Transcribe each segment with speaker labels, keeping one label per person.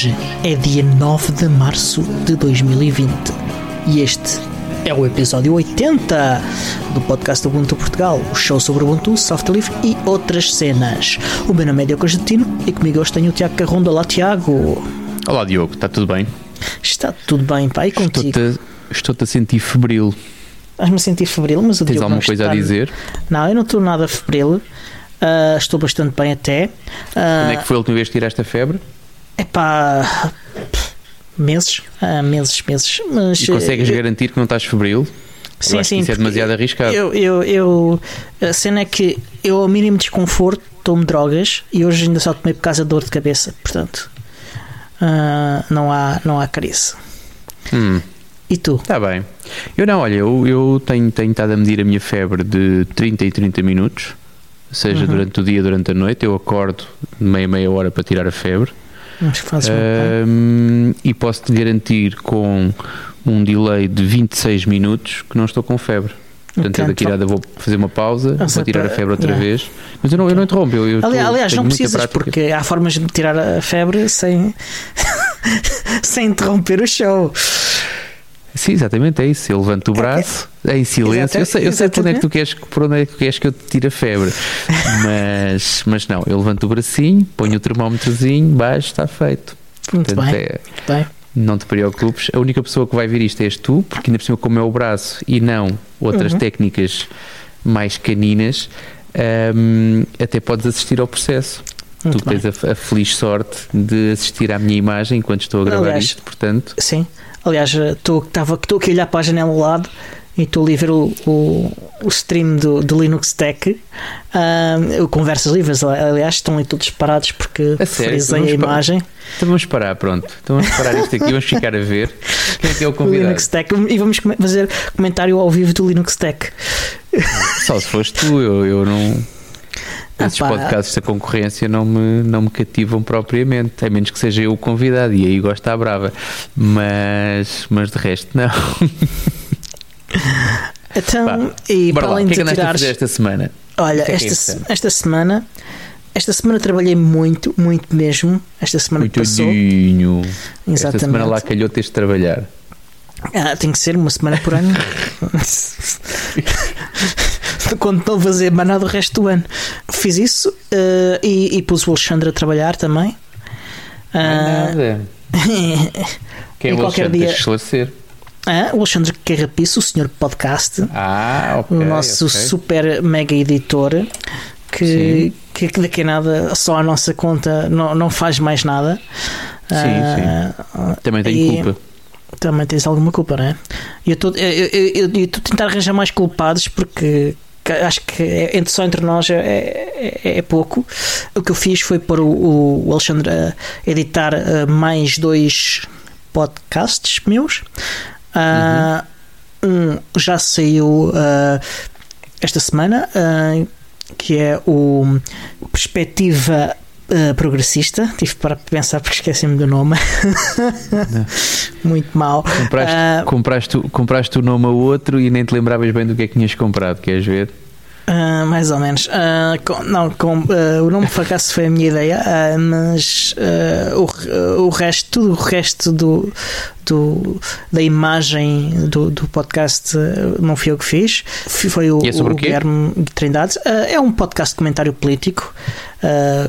Speaker 1: Hoje é dia 9 de março de 2020 e este é o episódio 80 do podcast Ubuntu Portugal, o show sobre Ubuntu, software livre e outras cenas. O meu nome é Diogo Constantino e comigo hoje tenho o Tiago Carronda. Olá, Tiago.
Speaker 2: Olá, Diogo, está tudo bem?
Speaker 1: Está tudo bem, pai, contigo?
Speaker 2: Estou-te estou a sentir febril.
Speaker 1: Estás-me a sentir febril, mas o
Speaker 2: Tens
Speaker 1: Diogo
Speaker 2: alguma coisa
Speaker 1: está...
Speaker 2: a dizer?
Speaker 1: Não, eu não estou nada febril. Ah, estou bastante bem até.
Speaker 2: Quando é que foi a última vez que tiraste a febre?
Speaker 1: É pá. Meses, ah, meses, meses. Mas,
Speaker 2: E consegues
Speaker 1: eh,
Speaker 2: garantir que não estás febril?
Speaker 1: Sim,
Speaker 2: acho que
Speaker 1: sim.
Speaker 2: isso é demasiado arriscado.
Speaker 1: Eu, eu, eu, a cena é que eu, ao mínimo desconforto, tomo drogas e hoje ainda só tomei por causa de dor de cabeça. Portanto, ah, não, há, não há carice.
Speaker 2: Hum,
Speaker 1: E tu?
Speaker 2: está bem. Eu não, olha, eu, eu tenho, tenho estado a medir a minha febre de 30 e 30 minutos, seja
Speaker 1: Uhum.
Speaker 2: durante o dia, durante a noite. Eu acordo de meia, meia hora para tirar a febre.
Speaker 1: Acho que fazes
Speaker 2: e posso-te garantir com um delay de 26 minutos que não estou com febre. Portanto, eu daqui a
Speaker 1: Então,
Speaker 2: nada vou fazer uma pausa,
Speaker 1: Nossa,
Speaker 2: vou tirar a febre outra
Speaker 1: yeah.
Speaker 2: vez. Mas eu não, eu não interrompo. Eu, eu
Speaker 1: aliás,
Speaker 2: tenho
Speaker 1: não precisas,
Speaker 2: prática.
Speaker 1: porque há formas de tirar a febre sem, sem interromper o show.
Speaker 2: Sim, exatamente, é isso. Eu levanto o braço em silêncio. Eu sei, eu sei por, onde é que tu queres, por onde é que queres que eu te tire a febre. Mas, mas não, eu levanto o bracinho, ponho o termómetrozinho, baixo, está feito.
Speaker 1: Muito
Speaker 2: Portanto,
Speaker 1: bem,
Speaker 2: é-
Speaker 1: bem.
Speaker 2: não te preocupes. A única pessoa que vai ver isto és tu, porque ainda por cima, como é o braço e não outras
Speaker 1: Uhum.
Speaker 2: técnicas mais caninas, hum, até podes assistir ao processo.
Speaker 1: Muito
Speaker 2: tu
Speaker 1: bem.
Speaker 2: tens a, a feliz sorte de assistir à minha imagem enquanto estou a gravar
Speaker 1: Aliás,
Speaker 2: isto, portanto.
Speaker 1: Sim, aliás, estou aqui a olhar para a janela ao lado e estou ali a ver o, o, o stream do, do Linux Tech. O Conversas Livres, aliás, estão ali todos parados porque
Speaker 2: A
Speaker 1: frisei a imagem.
Speaker 2: Então vamos parar, pronto. Então vamos parar isto aqui, vamos ficar a ver quem é que é o
Speaker 1: do
Speaker 2: convidado.
Speaker 1: Linux Tech e vamos fazer comentário ao vivo do Linux Tech.
Speaker 2: Só se foste tu, eu, eu não.
Speaker 1: Ah,
Speaker 2: Esses
Speaker 1: pá.
Speaker 2: podcasts da concorrência não me, não me cativam propriamente, a menos que seja eu o convidado, e aí gosto à brava. Mas, mas de resto, não.
Speaker 1: Então,
Speaker 2: Pá,
Speaker 1: e para
Speaker 2: lá, o
Speaker 1: além
Speaker 2: que é que
Speaker 1: de
Speaker 2: andaste a
Speaker 1: tirares.
Speaker 2: esta semana?
Speaker 1: Olha,
Speaker 2: que é que é
Speaker 1: esta,
Speaker 2: importante?
Speaker 1: esta semana. Esta semana trabalhei muito, muito mesmo. Esta semana que passou.
Speaker 2: Esta
Speaker 1: Exatamente.
Speaker 2: semana lá calhou teres de trabalhar.
Speaker 1: Ah, tem que ser uma semana por ano. Quando não fazer mais nada o resto do ano. Fiz isso eh, e, e pus o Alexandre a trabalhar também. Ah,
Speaker 2: nada. Quem é o
Speaker 1: qualquer
Speaker 2: Alexandre?
Speaker 1: dia-
Speaker 2: esclarecer.
Speaker 1: ah, o Alexandre Carrapiço, o senhor podcast,
Speaker 2: Ah, ok.
Speaker 1: o nosso
Speaker 2: ok.
Speaker 1: super mega editor, que, que, que daqui a nada só a nossa conta não, não faz mais nada. Ah,
Speaker 2: Também tenho
Speaker 1: e-
Speaker 2: culpa.
Speaker 1: Também tens alguma culpa, não é? E eu estou a tentar arranjar mais culpados porque acho que é- entre, só entre nós é, é, é pouco. O que eu fiz foi pôr o, o Alexandre a editar ah, mais dois podcasts meus. Ah, Um já saiu ah, esta semana, ah, que é o Perspectiva ah, Progressista. Tive para pensar porque esqueci-me do nome. Muito mal.
Speaker 2: Compraste,
Speaker 1: Ah,
Speaker 2: compraste, compraste o nome a outro e nem te lembravas bem do que é que tinhas comprado, queres ver?
Speaker 1: Ah, mais ou menos. Ah, com- não, com, ah, o nome por acaso foi a minha ideia, mas o, o resto, tudo o resto do, do, da imagem do, do podcast não fui eu que fiz. Foi o,
Speaker 2: é sobre
Speaker 1: o
Speaker 2: o?
Speaker 1: Guilherme Trindade. É um podcast de comentário político,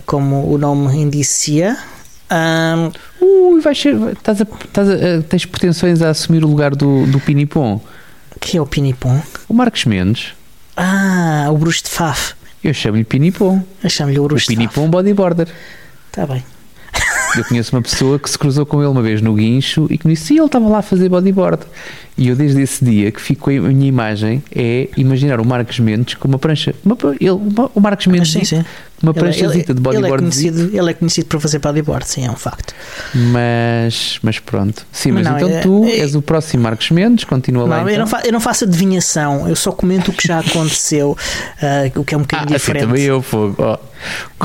Speaker 1: como o nome indicia.
Speaker 2: Ui, vais ser. Estás a, estás a- tens pretensões a assumir o lugar do, do Pinipom.
Speaker 1: que é o Pinipom?
Speaker 2: O Marcos Mendes,
Speaker 1: Ah, o Bruxo de Faf.
Speaker 2: eu chamo-lhe Pinipom.
Speaker 1: Eu chamo-lhe o
Speaker 2: O
Speaker 1: Bruxo Faf.
Speaker 2: Pinipom bodyboarder.
Speaker 1: Está bem.
Speaker 2: Eu conheço uma pessoa que se cruzou com ele uma vez no guincho e que me disse: ele estava lá a fazer bodyboard. E eu, desde esse dia, que fico a minha imagem é imaginar o Marcos Mendes com uma prancha. Uma, ele, uma- o Marcos Mendes,
Speaker 1: sim, sim.
Speaker 2: uma pranchazita de
Speaker 1: ele é,
Speaker 2: bodyboard.
Speaker 1: conhecido, ele é conhecido por fazer bodyboard, sim, é um facto.
Speaker 2: Mas, mas pronto. Sim, mas,
Speaker 1: Mas não,
Speaker 2: então
Speaker 1: é-
Speaker 2: tu
Speaker 1: é-
Speaker 2: és o próximo Marcos Mendes, continua lá.
Speaker 1: Não, eu,
Speaker 2: então.
Speaker 1: não fa- eu não faço adivinhação, eu só comento o que já aconteceu, ah, o que é um
Speaker 2: Ah,
Speaker 1: bocadinho
Speaker 2: assim
Speaker 1: diferente.
Speaker 2: também eu, fogo. ó.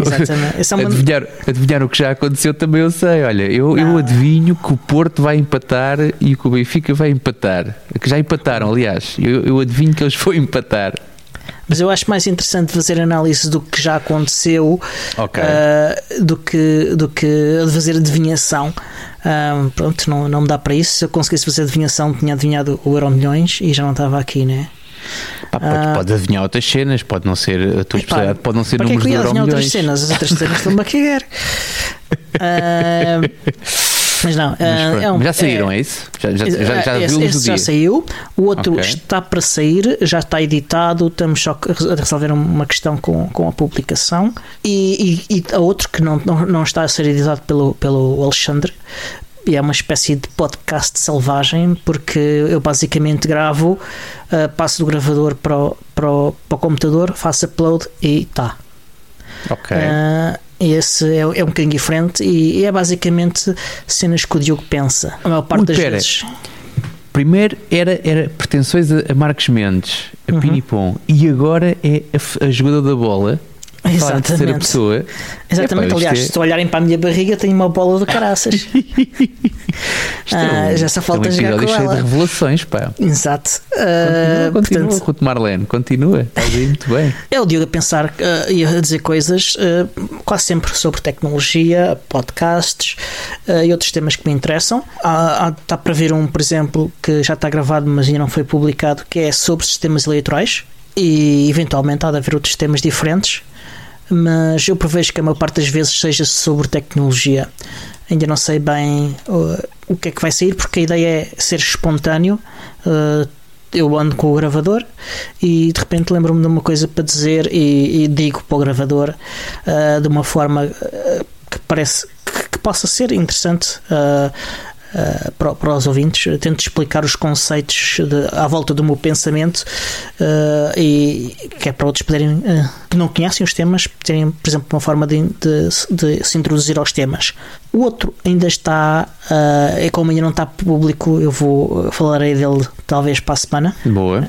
Speaker 1: Exatamente. É uma-
Speaker 2: Adivinhar, adivinhar o que já aconteceu também eu sei. Olha, eu, eu
Speaker 1: Não.
Speaker 2: adivinho que o Porto vai empatar e que o Benfica vai empatar. Que já empataram, aliás. Eu, eu adivinho que eles vão empatar.
Speaker 1: Mas eu acho mais interessante fazer análise do que já aconteceu
Speaker 2: Ok.
Speaker 1: uh, do, que, do que fazer adivinhação. Um, pronto, não, não me dá para isso. Se eu conseguisse fazer adivinhação, tinha adivinhado o Euro Milhões e já não estava aqui, né?
Speaker 2: Pá, pode,
Speaker 1: Ah.
Speaker 2: pode adivinhar outras cenas, pode não ser a tua especialidade, pode não ser
Speaker 1: é
Speaker 2: números
Speaker 1: que eu ia
Speaker 2: euro
Speaker 1: adivinhar outras
Speaker 2: milhões.
Speaker 1: cenas? As outras cenas estão-me a cagar. Ah, mas não,
Speaker 2: Mas,
Speaker 1: ah, é um-
Speaker 2: já saíram, é, isso? Já, já, já, já
Speaker 1: esse, esse já saiu, o outro
Speaker 2: Ok.
Speaker 1: está para sair, já está editado, estamos só a resolver uma questão com, com a publicação. E, e, e há outro que não, não, não está a ser editado pelo, pelo Alexandre. E é uma espécie de podcast selvagem, porque eu basicamente gravo, ah, passo do gravador para o, para, o, para o computador, faço upload e tá.
Speaker 2: Ok.
Speaker 1: Ah, esse é, é um bocadinho diferente e, e é basicamente cenas que o Diogo pensa. A maior parte
Speaker 2: Ui,
Speaker 1: das
Speaker 2: pera.
Speaker 1: vezes.
Speaker 2: Primeiro era, era pretensões a, Marcos Mendes, a
Speaker 1: Uhum.
Speaker 2: Pinipom, e agora é a, a jogadora da bola. Terceira
Speaker 1: Exatamente.
Speaker 2: pessoa.
Speaker 1: Exatamente,
Speaker 2: Epá,
Speaker 1: aliás,
Speaker 2: é-
Speaker 1: se olharem para a minha barriga, tenho uma bola de caraças.
Speaker 2: É
Speaker 1: Ah, já só falta
Speaker 2: é um
Speaker 1: jogar com ela.
Speaker 2: de revelações, pá.
Speaker 1: Exato.
Speaker 2: Continua,
Speaker 1: Ah,
Speaker 2: continua,
Speaker 1: portanto,
Speaker 2: Ruth Marlene, continua. Estás aí muito bem.
Speaker 1: é o Diogo a pensar ah, e a dizer coisas ah, quase sempre sobre tecnologia, podcasts ah, e outros temas que me interessam. Há- há- Está para ver um, por exemplo, que já está gravado, mas ainda não foi publicado, que é sobre sistemas eleitorais e eventualmente há de haver outros temas diferentes. Mas eu prevejo que a maior parte das vezes seja sobre tecnologia. Ainda não sei bem uh, o que é que vai sair, porque a ideia é ser espontâneo. Uh, eu ando com o gravador e de repente lembro-me de uma coisa para dizer e, e digo para o gravador uh, de uma forma uh, que parece que, que possa ser interessante uh, uh, para, para os ouvintes. Tento explicar os conceitos de- à volta do meu pensamento uh, e que é para outros poderem uh, que não conhecem os temas terem, por exemplo, uma forma de, de- de se introduzir aos temas. O outro ainda está, é como ainda não está público, eu vou falarei dele talvez para a semana.
Speaker 2: Boa.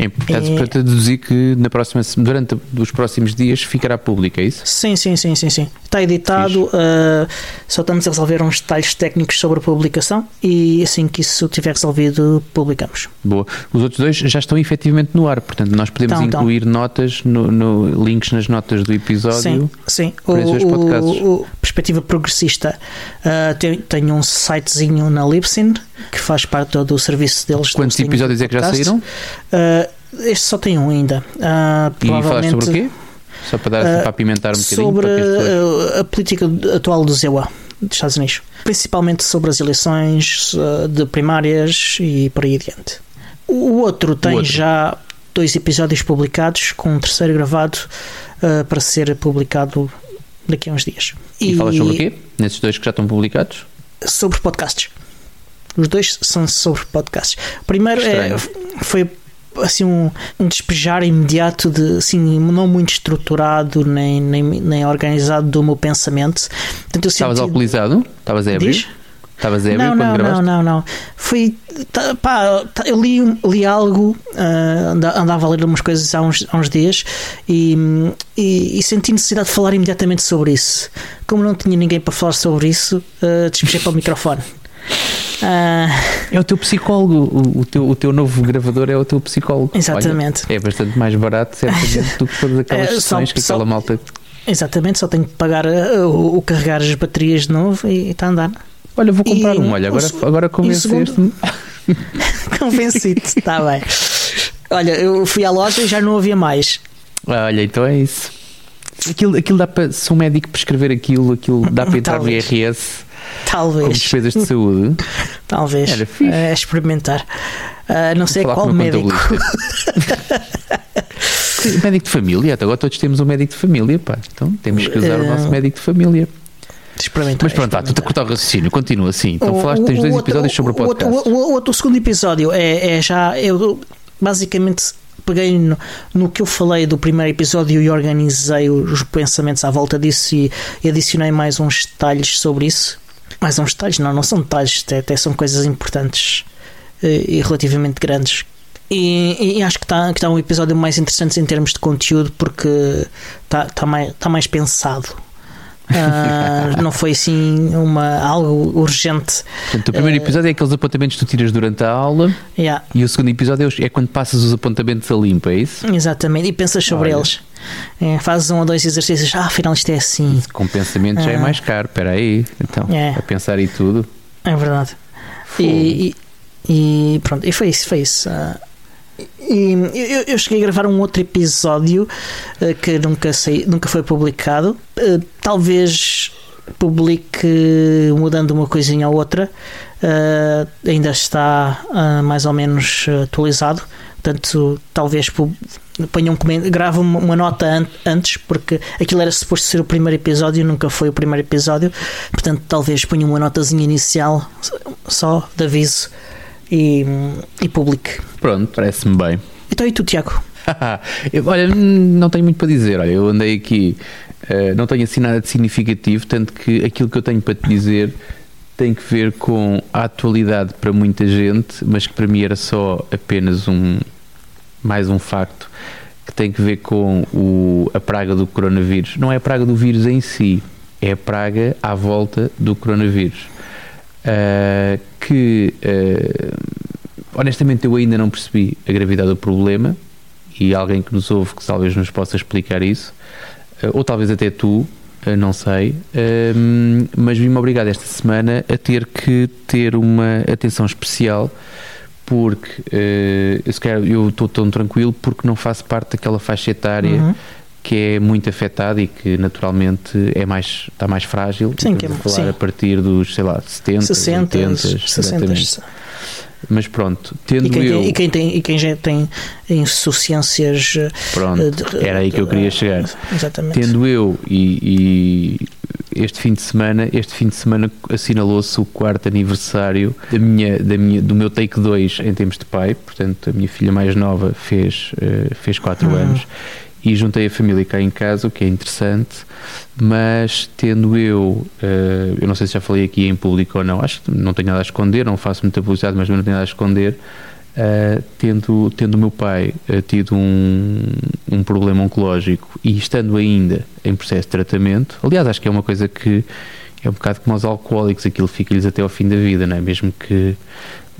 Speaker 2: É importante
Speaker 1: É-
Speaker 2: para deduzir que na próxima, durante os próximos dias ficará público, é isso?
Speaker 1: Sim, sim, sim, sim, sim. Está editado, uh, só estamos a resolver uns detalhes técnicos sobre a publicação e assim que isso estiver resolvido, publicamos.
Speaker 2: Boa. Os outros dois já estão efetivamente no ar, portanto nós podemos
Speaker 1: Então, então.
Speaker 2: incluir notas, no, no- links nas notas do episódio.
Speaker 1: Sim, sim.
Speaker 2: dois podcasts.
Speaker 1: o Perspectiva Progressista uh, tem, tem um sitezinho na Libsyn que faz parte do, serviço deles. de
Speaker 2: Quantos episódios é que já saíram?
Speaker 1: Uh, este só tem um ainda. Uh,
Speaker 2: E
Speaker 1: provavelmente
Speaker 2: sobre o quê? Só para dar assim,
Speaker 1: Uh,
Speaker 2: para apimentar um bocadinho.
Speaker 1: sobre uh, a política atual do ZEUA dos Estados Unidos, principalmente sobre as eleições uh, de primárias e por aí adiante. O outro tem
Speaker 2: outro.
Speaker 1: já dois episódios publicados, com um terceiro gravado uh, para ser publicado daqui a uns dias.
Speaker 2: E, falas sobre o quê? Nesses dois que já estão publicados?
Speaker 1: Sobre podcasts. Os dois são sobre podcasts. O primeiro é, foi assim um, um despejar imediato de assim não muito estruturado nem, nem, nem organizado do meu pensamento. Portanto, eu
Speaker 2: Estavas
Speaker 1: senti-
Speaker 2: alcoolizado? Estavas ébrio?
Speaker 1: Diz?
Speaker 2: Estavas ébrio
Speaker 1: Não,
Speaker 2: quando
Speaker 1: não,
Speaker 2: gravaste?
Speaker 1: não, não, não. Foi. tá, pá, tá, eu li, li algo, anda- andava a ler umas coisas há uns, há uns dias e, e, e senti necessidade de falar imediatamente sobre isso. Como não tinha ninguém para falar sobre isso, uh, despejei para o microfone. Ah,
Speaker 2: É o teu psicólogo, o, o teu, o teu novo gravador é o teu psicólogo.
Speaker 1: Exatamente.
Speaker 2: Olha, é bastante mais barato, certamente, do que todas aquelas
Speaker 1: É, só-
Speaker 2: sessões que
Speaker 1: só-
Speaker 2: aquela malta.
Speaker 1: exatamente, só tenho que pagar ah, o, o carregar as baterias de novo e está a andar.
Speaker 2: Olha, vou comprar
Speaker 1: E
Speaker 2: um, olha, agora, agora convenceste-me.
Speaker 1: Convencido, está bem. Olha, eu fui à loja e já não havia mais.
Speaker 2: Olha, então é isso. Aquilo, aquilo dá para, se um médico prescrever aquilo, aquilo dá para entrar no
Speaker 1: Talvez.
Speaker 2: Com despesas de saúde.
Speaker 1: Talvez.
Speaker 2: Era fixe.
Speaker 1: É experimentar. Ah, não sei qual
Speaker 2: o
Speaker 1: médico.
Speaker 2: médico de família, até agora todos temos um médico de família, pá. Então temos que usar o
Speaker 1: Eh,
Speaker 2: nosso médico de família.
Speaker 1: Experimentar.
Speaker 2: Mas pronto, tá, tu está a cortar o raciocínio, continua assim. Então falaste, tens dois
Speaker 1: outro-
Speaker 2: episódios sobre o podcast.
Speaker 1: O, o- outro- o segundo episódio é, é já. Eu basicamente peguei no, no que eu falei do primeiro episódio e organizei os pensamentos à volta disso e, e adicionei mais uns detalhes sobre isso. Mais uns detalhes, não, não são detalhes, até, até são coisas importantes eh, e relativamente grandes. E, e acho que está que tá um episódio mais interessante em termos de conteúdo porque está tá mais, tá mais pensado. Uh, não foi assim uma, algo urgente.
Speaker 2: Portanto, o primeiro uh, episódio é aqueles apontamentos que tu tiras durante a aula
Speaker 1: yeah.
Speaker 2: e o segundo episódio é quando passas os apontamentos a limpo, é isso?
Speaker 1: Exatamente, e pensas sobre Olha. eles. É, fazes um ou dois exercícios, ah, afinal isto é assim.
Speaker 2: Com pensamento já é ah. mais caro, espera aí. Então, é. a pensar e tudo.
Speaker 1: É verdade. E, e, e, pronto, e foi isso, foi isso. Uh, e eu, eu, cheguei a gravar um outro episódio uh, que nunca, sei, nunca foi publicado. Talvez publique mudando uma coisinha ou outra. Ainda está mais ou menos atualizado. Portanto, talvez ponha um grave uma, uma nota an antes, porque aquilo era suposto ser o primeiro episódio, nunca foi o primeiro episódio. Portanto, talvez ponha uma notazinha inicial só de aviso e, e publique.
Speaker 2: Pronto, parece-me bem.
Speaker 1: Então e tu, Tiago?
Speaker 2: eu, olha, não tenho muito para dizer. Olha, eu andei aqui, uh, não tenho assim nada de significativo, tanto que aquilo que eu tenho para te dizer tem que ver com a atualidade para muita gente, mas que para mim era só apenas um mais um facto que tem que ver com o, a praga do coronavírus. Não é a praga do vírus em si, é a praga à volta do coronavírus. Uh, que uh, honestamente eu ainda não percebi a gravidade do problema e alguém que nos ouve que talvez nos possa explicar isso, uh, ou talvez até tu, não sei, mas vi-me obrigado esta semana a ter que ter uma atenção especial porque uh, eu estou tão tranquilo porque não faço parte daquela faixa etária uhum que é muito afetado e que naturalmente é mais, está mais frágil.
Speaker 1: Sim, que é,
Speaker 2: falar
Speaker 1: sim.
Speaker 2: a partir dos, sei lá, 70, 60, 80, 60. Mas pronto, tendo
Speaker 1: e quem,
Speaker 2: eu...
Speaker 1: e quem, tem, e quem já tem insuficiências...
Speaker 2: Pronto, eh, de, era aí que eu queria chegar.
Speaker 1: Exatamente.
Speaker 2: Tendo eu e, e este fim de semana, este fim de semana assinalou-se o quarto aniversário da minha, da minha, do meu take 2 em termos de pai, portanto a minha filha mais nova fez, uh, fez 4 hum. anos e juntei a família cá em casa, o que é interessante, mas tendo eu, uh, eu não sei se já falei aqui em público ou não, acho que não tenho nada a esconder, não faço muita publicidade, mas não tenho nada a esconder, uh, tendo, tendo meu pai uh, tido um, um problema oncológico e estando ainda em processo de tratamento, aliás, acho que é uma coisa que é um bocado como aos alcoólicos, aquilo fica-lhes até ao fim da vida, não é? Mesmo que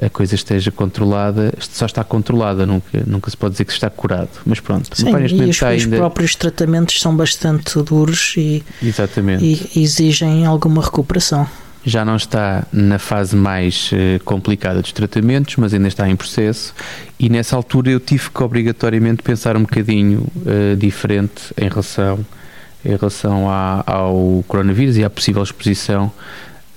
Speaker 2: a coisa esteja controlada, só está controlada, nunca, nunca se pode dizer que está curado. Mas pronto,
Speaker 1: Sim, pai, e os, ainda... próprios tratamentos são bastante duros e,
Speaker 2: Exatamente.
Speaker 1: e exigem alguma recuperação.
Speaker 2: Já não está na fase mais uh, complicada dos tratamentos, mas ainda está em processo. E nessa altura eu tive que obrigatoriamente pensar um bocadinho uh, diferente em relação, em relação à, ao coronavírus e à possível exposição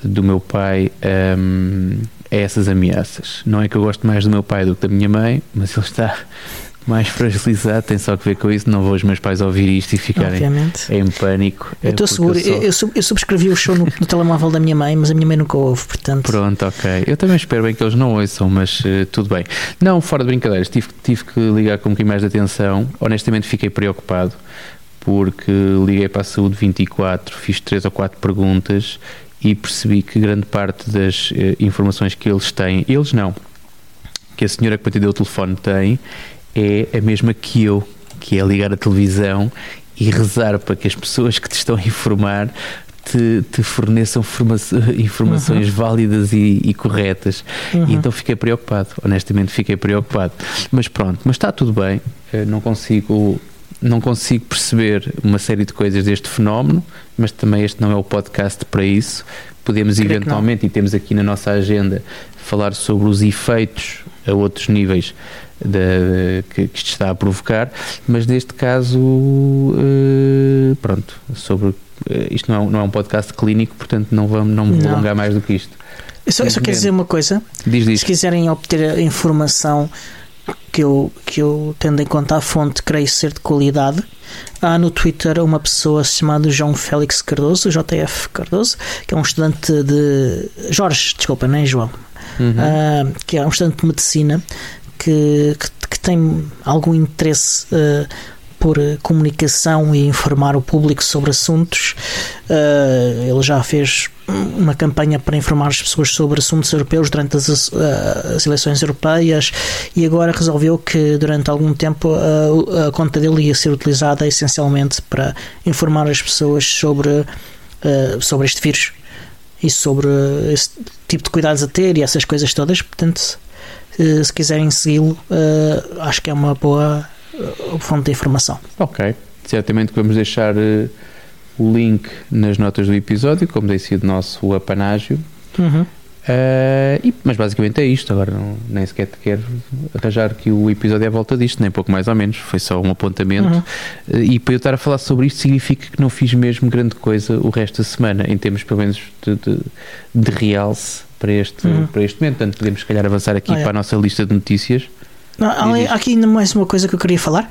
Speaker 2: do meu pai. Um, ehm, a essas ameaças. Não é que eu gosto mais do meu pai do que da minha mãe, mas ele está mais fragilizado, tem só que ver com isso. Não vou os meus pais ouvir isto e ficarem Obviamente. em pânico.
Speaker 1: Eu estou seguro, eu, sou... eu, subscrevi o show no, no, telemóvel da minha mãe, mas a minha mãe nunca ouve, portanto.
Speaker 2: Pronto, ok. Eu também espero bem que eles não ouçam, mas uh, tudo bem. Não, fora de brincadeiras, tive, tive que ligar com um bocadinho mais de atenção. Honestamente, fiquei preocupado porque liguei para a Saúde 24, fiz três ou quatro perguntas e percebi que grande parte das eh, informações que eles têm, eles não, que a senhora que me atendeu o telefone tem, é a mesma que eu, que é ligar a televisão e rezar para que as pessoas que te estão a informar te, te forneçam informações uhum. válidas e, e corretas. Uhum. E então fiquei preocupado, honestamente fiquei preocupado. Mas pronto, mas está tudo bem, eh, não consigo não consigo perceber uma série de coisas deste fenómeno, mas também este não é o podcast para isso. Podemos Creio eventualmente, e temos aqui na nossa agenda, falar sobre os efeitos a outros níveis que, que, isto está a provocar, mas neste caso, uh, pronto, sobre uh, isto não é, não é um podcast clínico, portanto não, vamos, não me vou alongar mais do que isto.
Speaker 1: Eu só, eu só quero dizer uma coisa:
Speaker 2: diz, diz.
Speaker 1: se quiserem obter informação que eu, que eu tendo em conta a fonte, creio ser de qualidade. Há no Twitter uma pessoa chamada João Félix Cardoso, JF Cardoso, que é um estudante de. Jorge, desculpa, não é João? Uhum. Uh, que é um estudante de medicina que, que, que tem algum interesse uh, por comunicação e informar o público sobre assuntos. Uh, ele já fez uma campanha para informar as pessoas sobre assuntos europeus durante as, as eleições europeias e agora resolveu que durante algum tempo uh, a conta dele ia ser utilizada essencialmente para informar as pessoas sobre uh, sobre este vírus e sobre esse tipo de cuidados a ter e essas coisas todas. Portanto, se quiserem segui-lo, acho que é uma boa fonte de informação.
Speaker 2: Ok, certamente vamos deixar o link nas notas do episódio, como tem sido nosso apanágio.
Speaker 1: Uhum.
Speaker 2: Uh, e, mas basicamente é isto. Agora não, nem sequer te quero arranjar que o episódio é a volta disto, nem pouco mais ou menos. Foi só um apontamento. Uhum. Uh, e para eu estar a falar sobre isto, significa que não fiz mesmo grande coisa o resto da semana, em termos pelo menos de, de, de realce para este, uhum. para este momento. Portanto, podemos, se calhar, avançar aqui é. para a nossa lista de notícias.
Speaker 1: Não, há aqui ainda mais uma coisa que eu queria falar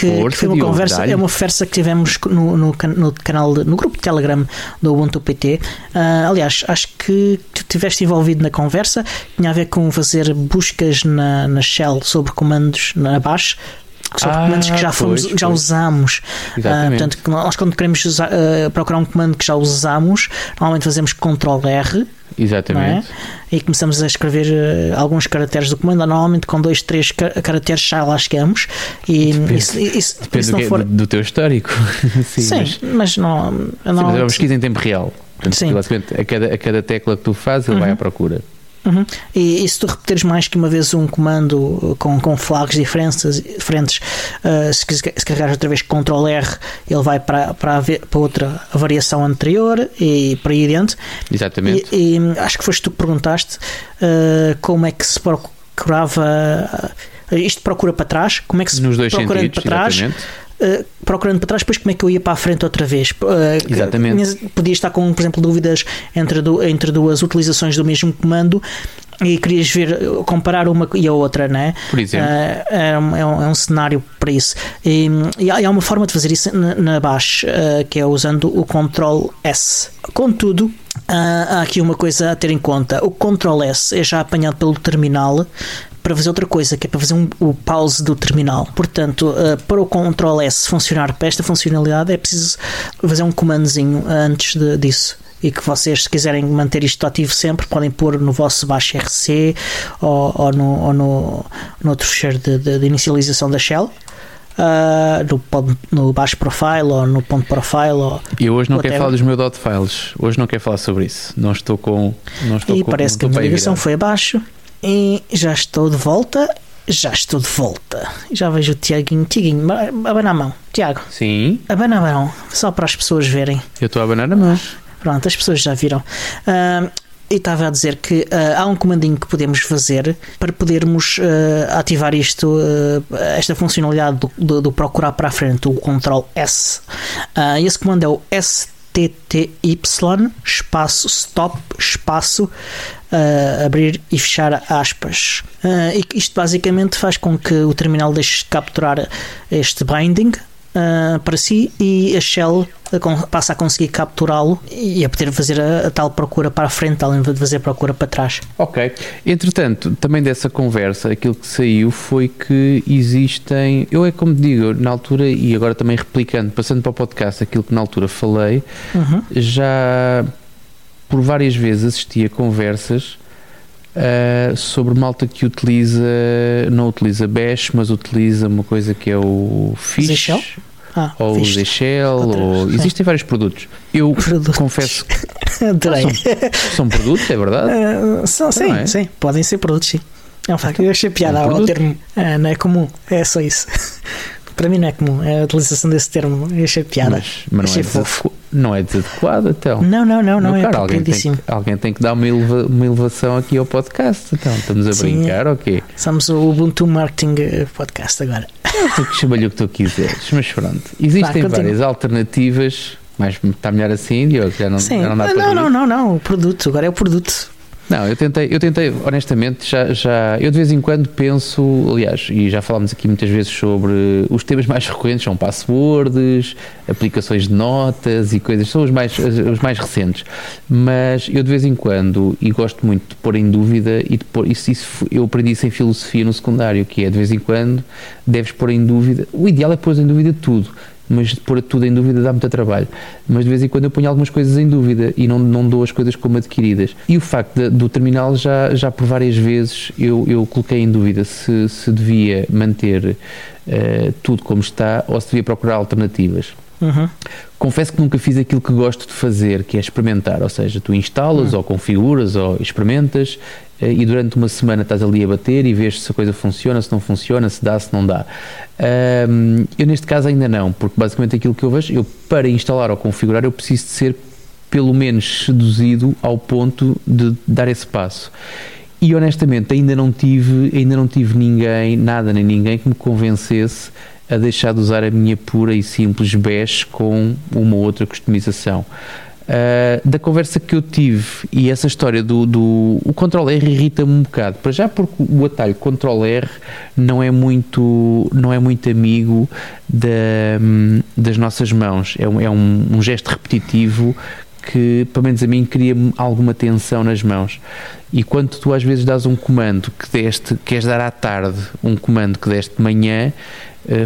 Speaker 1: que, que foi uma conversa, é uma conversa que tivemos no, no, no, canal, no grupo de Telegram do Ubuntu PT. Uh, aliás, acho que tu estiveste envolvido na conversa, tinha a ver com fazer buscas na, na Shell sobre comandos na Bash sobre ah, comandos que já, fomos, pois, já usamos. Uh, portanto, nós quando queremos usar, uh, procurar um comando que já usamos, normalmente fazemos Ctrl R.
Speaker 2: Exatamente.
Speaker 1: É? E começamos a escrever uh, alguns caracteres do comando, normalmente com dois, três caracteres já lá chegamos. E
Speaker 2: depende, isso, isso, depende isso do, for... do, teu histórico.
Speaker 1: Sim, Sim mas, mas, não.
Speaker 2: Sim, mas é uma pesquisa em tempo real. Portanto, Sim. a cada, a cada tecla que tu fazes, ele uhum. vai à procura.
Speaker 1: Uhum. E, e, se tu repeteres mais que uma vez um comando com, com flags diferentes, diferentes uh, se, se carregares outra vez Ctrl R, ele vai para, para, para outra variação anterior e para aí adiante.
Speaker 2: Exatamente.
Speaker 1: E, e acho que foste tu que perguntaste uh, como é que se procurava. Uh, isto procura para trás, como é que se
Speaker 2: Nos dois
Speaker 1: procura
Speaker 2: sentidos,
Speaker 1: para trás?
Speaker 2: Exatamente
Speaker 1: Uh, procurando para trás, depois como é que eu ia para a frente outra vez? Uh,
Speaker 2: Exatamente.
Speaker 1: Podia estar com, por exemplo, dúvidas entre, do, entre duas utilizações do mesmo comando e querias ver, comparar uma e a outra, não é?
Speaker 2: Por exemplo. Uh,
Speaker 1: é, um, é, um, é, um, cenário para isso. E, e, há, uma forma de fazer isso na, na Bash, que é usando o Ctrl S. Contudo, há aqui uma coisa a ter em conta: o Ctrl S é já apanhado pelo terminal para fazer outra coisa, que é para fazer um, o pause do terminal. Portanto, uh, para o Ctrl S funcionar para esta funcionalidade, é preciso fazer um comandozinho antes de, disso e que vocês, se quiserem manter isto ativo sempre, podem pôr no vosso baixo RC ou, ou, no, ou no, no outro fecheiro de, de, de, inicialização da shell. Uh, no, no baixo profile ou no ponto profile. Ou
Speaker 2: eu hoje não quero falar dos meus dot files. Hoje não quero falar sobre isso. Não estou com. Não estou
Speaker 1: e
Speaker 2: com,
Speaker 1: parece que a minha ligação foi abaixo. E já estou de volta. Já estou de volta. Já vejo o Tiaguinho. Tiaguinho, abana a mão. Tiago.
Speaker 2: Sim.
Speaker 1: Abana a mão. Só para as pessoas verem.
Speaker 2: Eu estou a abanar a mão.
Speaker 1: Pronto, as pessoas já viram. Uh, e estava a dizer que uh, há um comandinho que podemos fazer para podermos uh, ativar isto, uh, esta funcionalidade do, do, do, procurar para a frente, o Ctrl S. esse comando é o STTY espaço stop espaço uh, abrir e fechar aspas. Uh, isto basicamente faz com que o terminal deixe de capturar este binding uh, para si e a shell passa a conseguir capturá-lo e a poder fazer a, a, tal procura para a frente, além de fazer procura para trás.
Speaker 2: Ok. Entretanto, também dessa conversa, aquilo que saiu foi que existem. Eu é como digo, na altura, e agora também replicando, passando para o podcast, aquilo que na altura falei,
Speaker 1: uhum.
Speaker 2: já por várias vezes assisti a conversas uh, sobre malta que utiliza, não utiliza Bash, mas utiliza uma coisa que é o Fish.
Speaker 1: Ah,
Speaker 2: ou o Zechel, ou existem vários produtos. Eu produtos. confesso que são, são, produtos, é verdade?
Speaker 1: Uh, são, sim, é? sim, podem ser produtos, sim. É um facto. Eu achei piada um ao termo, uh, não é comum, é só isso. Para mim não é comum é a utilização desse termo. Eu achei piada. Mas,
Speaker 2: mas
Speaker 1: achei
Speaker 2: não, é fofo. Não é desadequado, então.
Speaker 1: Não, não, não, não, é
Speaker 2: cara, alguém tem, que, alguém tem que dar uma, eleva, uma elevação aqui ao podcast. Então, estamos a Sim, brincar ou okay. quê?
Speaker 1: Somos o Ubuntu Marketing eh, Podcast agora.
Speaker 2: Tu que chama-lhe o que tu quiseres, mas pronto. Existem várias alternativas. Mas está melhor assim, Diogo? Já não,
Speaker 1: Sim.
Speaker 2: já não dá
Speaker 1: não,
Speaker 2: para
Speaker 1: não, não, não, não, o produto, agora é o produto.
Speaker 2: Não, eu tentei, eu tentei, honestamente, já, já, eu de vez em quando penso, aliás, e já falámos aqui muitas vezes sobre os temas mais recorrentes são passwords, aplicações de notas e coisas, são os mais, os mais recentes. Mas eu de vez em quando, e gosto muito de pôr em dúvida, e de pôr, isso, isso eu aprendi isso em filosofia no secundário, que é de vez em quando deves pôr em dúvida, o ideal é pôr em dúvida tudo mas pôr tudo em dúvida dá muito trabalho. Mas de vez em quando eu ponho algumas coisas em dúvida e não, não dou as coisas como adquiridas. E o facto de, do terminal já, já por várias vezes eu, eu coloquei em dúvida se, se devia manter uh, tudo como está ou se devia procurar alternativas.
Speaker 1: Uhum.
Speaker 2: Confesso que nunca fiz aquilo que gosto de fazer, que é experimentar, ou seja, tu instalas uhum. ou configuras ou experimentas eh, e durante uma semana estás ali a bater e vês se a coisa funciona, se não funciona, se dá, se não dá. eu neste caso ainda não, porque basicamente aquilo que eu vejo, eu para instalar ou configurar eu preciso de ser pelo menos seduzido ao ponto de dar esse passo. E honestamente ainda não tive, ainda não tive ninguém, nada nem ninguém que me convencesse a deixar de usar a minha pura e simples Bash com uma outra customização. Uh, da conversa que eu tive e essa história do, do o Ctrl R irrita-me um bocado para já porque o atalho Ctrl R não é muito não é muito amigo da, das nossas mãos é um, é um, um gesto repetitivo que, pelo menos a mim, cria alguma tensão nas mãos. E quando tu às vezes dás um comando que deste, queres dar à tarde, um comando que deste de manhã,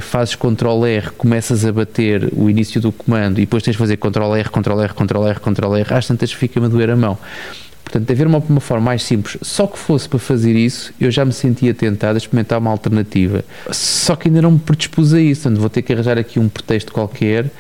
Speaker 2: fazes Ctrl R, começas a bater o início do comando e depois tens de fazer Ctrl R, Ctrl R, Ctrl R, Ctrl R, às tantas fica-me a doer a mão. Portanto, haver uma, uma forma mais simples, só que fosse para fazer isso, eu já me sentia tentado a experimentar uma alternativa. Só que ainda não me predispus a isso, portanto, vou ter que arranjar aqui um pretexto qualquer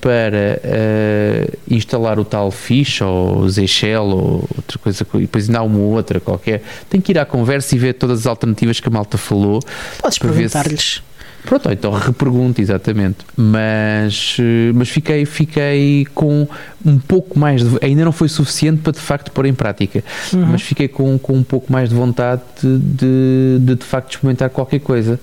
Speaker 2: para uh, instalar o tal fish ou Zshell ou outra coisa, e depois ainda há uma outra qualquer. Tem que ir à conversa e ver todas as alternativas que a malta falou.
Speaker 1: Podes perguntar-lhes.
Speaker 2: Pronto, então repergunto, exatamente. Mas, eh, mas fiquei, fiquei com um pouco mais de. Ainda não foi suficiente para de facto pôr em prática, uhum. mas fiquei com, com um pouco mais de vontade de de, de, de facto experimentar qualquer coisa.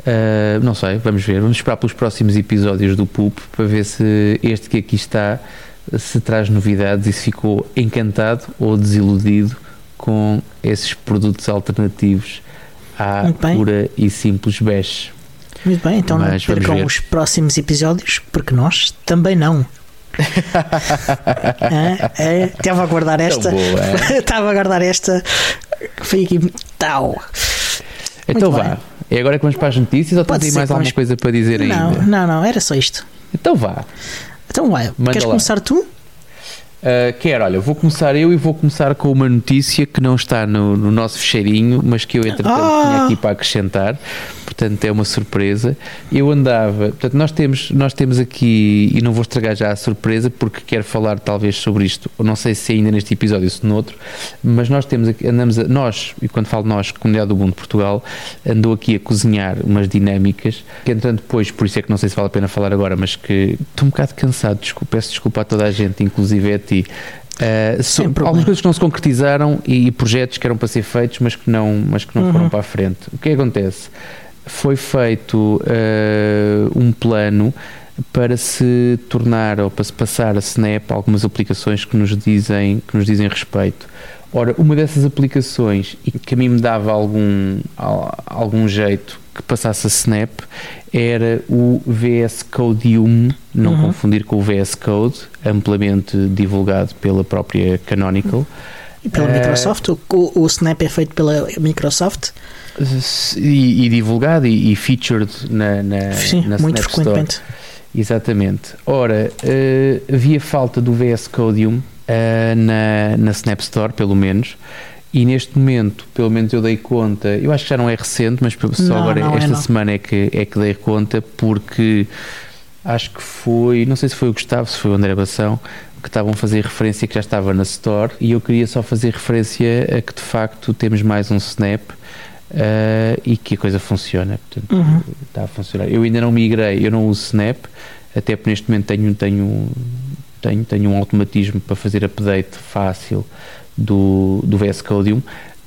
Speaker 2: Uh, não sei, vamos ver. Vamos esperar pelos próximos episódios do PUP para ver se este que aqui está se traz novidades e se ficou encantado ou desiludido com esses produtos alternativos à pura e simples Bash.
Speaker 1: Muito bem, então Mas não percam os próximos episódios, porque nós também não. é, é, estava a guardar esta. estava a guardar esta. Foi aqui. Tal.
Speaker 2: Então Muito vá. Bem. E agora que vamos para as notícias ou tens aí mais alguma coisa para dizer
Speaker 1: não,
Speaker 2: ainda?
Speaker 1: Não, não, era só isto.
Speaker 2: Então vá.
Speaker 1: Então vai. Manda Queres lá. começar tu?
Speaker 2: Uh, quero, olha, vou começar eu e vou começar com uma notícia que não está no, no nosso fecheirinho, mas que eu entretanto ah. tinha aqui para acrescentar portanto é uma surpresa. Eu andava, portanto, nós temos, nós temos aqui, e não vou estragar já a surpresa, porque quero falar talvez sobre isto, não sei se ainda neste episódio ou se noutro, mas nós temos aqui, andamos, a, nós, e quando falo nós, Comunidade do Mundo de Portugal, andou aqui a cozinhar umas dinâmicas, que entrando depois, por isso é que não sei se vale a pena falar agora, mas que estou um bocado cansado, desculpa, peço desculpa a toda a gente, inclusive a ti. Uh, so, algumas coisas que não se concretizaram e, e, projetos que eram para ser feitos, mas que não, mas que não uhum. foram para a frente. O que acontece? Foi feito uh, um plano para se tornar ou para se passar a Snap algumas aplicações que nos dizem que nos dizem respeito. Ora, uma dessas aplicações e que a mim me dava algum algum jeito que passasse a Snap era o VS Code 1, não uhum. confundir com o VS Code, amplamente divulgado pela própria Canonical.
Speaker 1: E pela uh, Microsoft? O, o Snap é feito pela Microsoft?
Speaker 2: E, e divulgado e, e, featured na, na,
Speaker 1: Sim,
Speaker 2: na
Speaker 1: muito
Speaker 2: Snap
Speaker 1: frequentemente.
Speaker 2: Store. Exatamente. Ora, uh, havia falta do VS Codium uh, na, na Snap Store, pelo menos. E neste momento, pelo menos eu dei conta, eu acho que já não é recente, mas só não, agora não é, esta é semana é que, é que dei conta, porque acho que foi, não sei se foi o Gustavo, se foi o André Bação, que estavam a fazer referência que já estava na Store e eu queria só fazer referência a que de facto temos mais um Snap uh, e que a coisa funciona. Portanto, uhum. está a funcionar. Eu ainda não migrei, eu não uso Snap, até porque neste momento tenho, tenho, tenho, tenho um automatismo para fazer update fácil do, do VS Codium,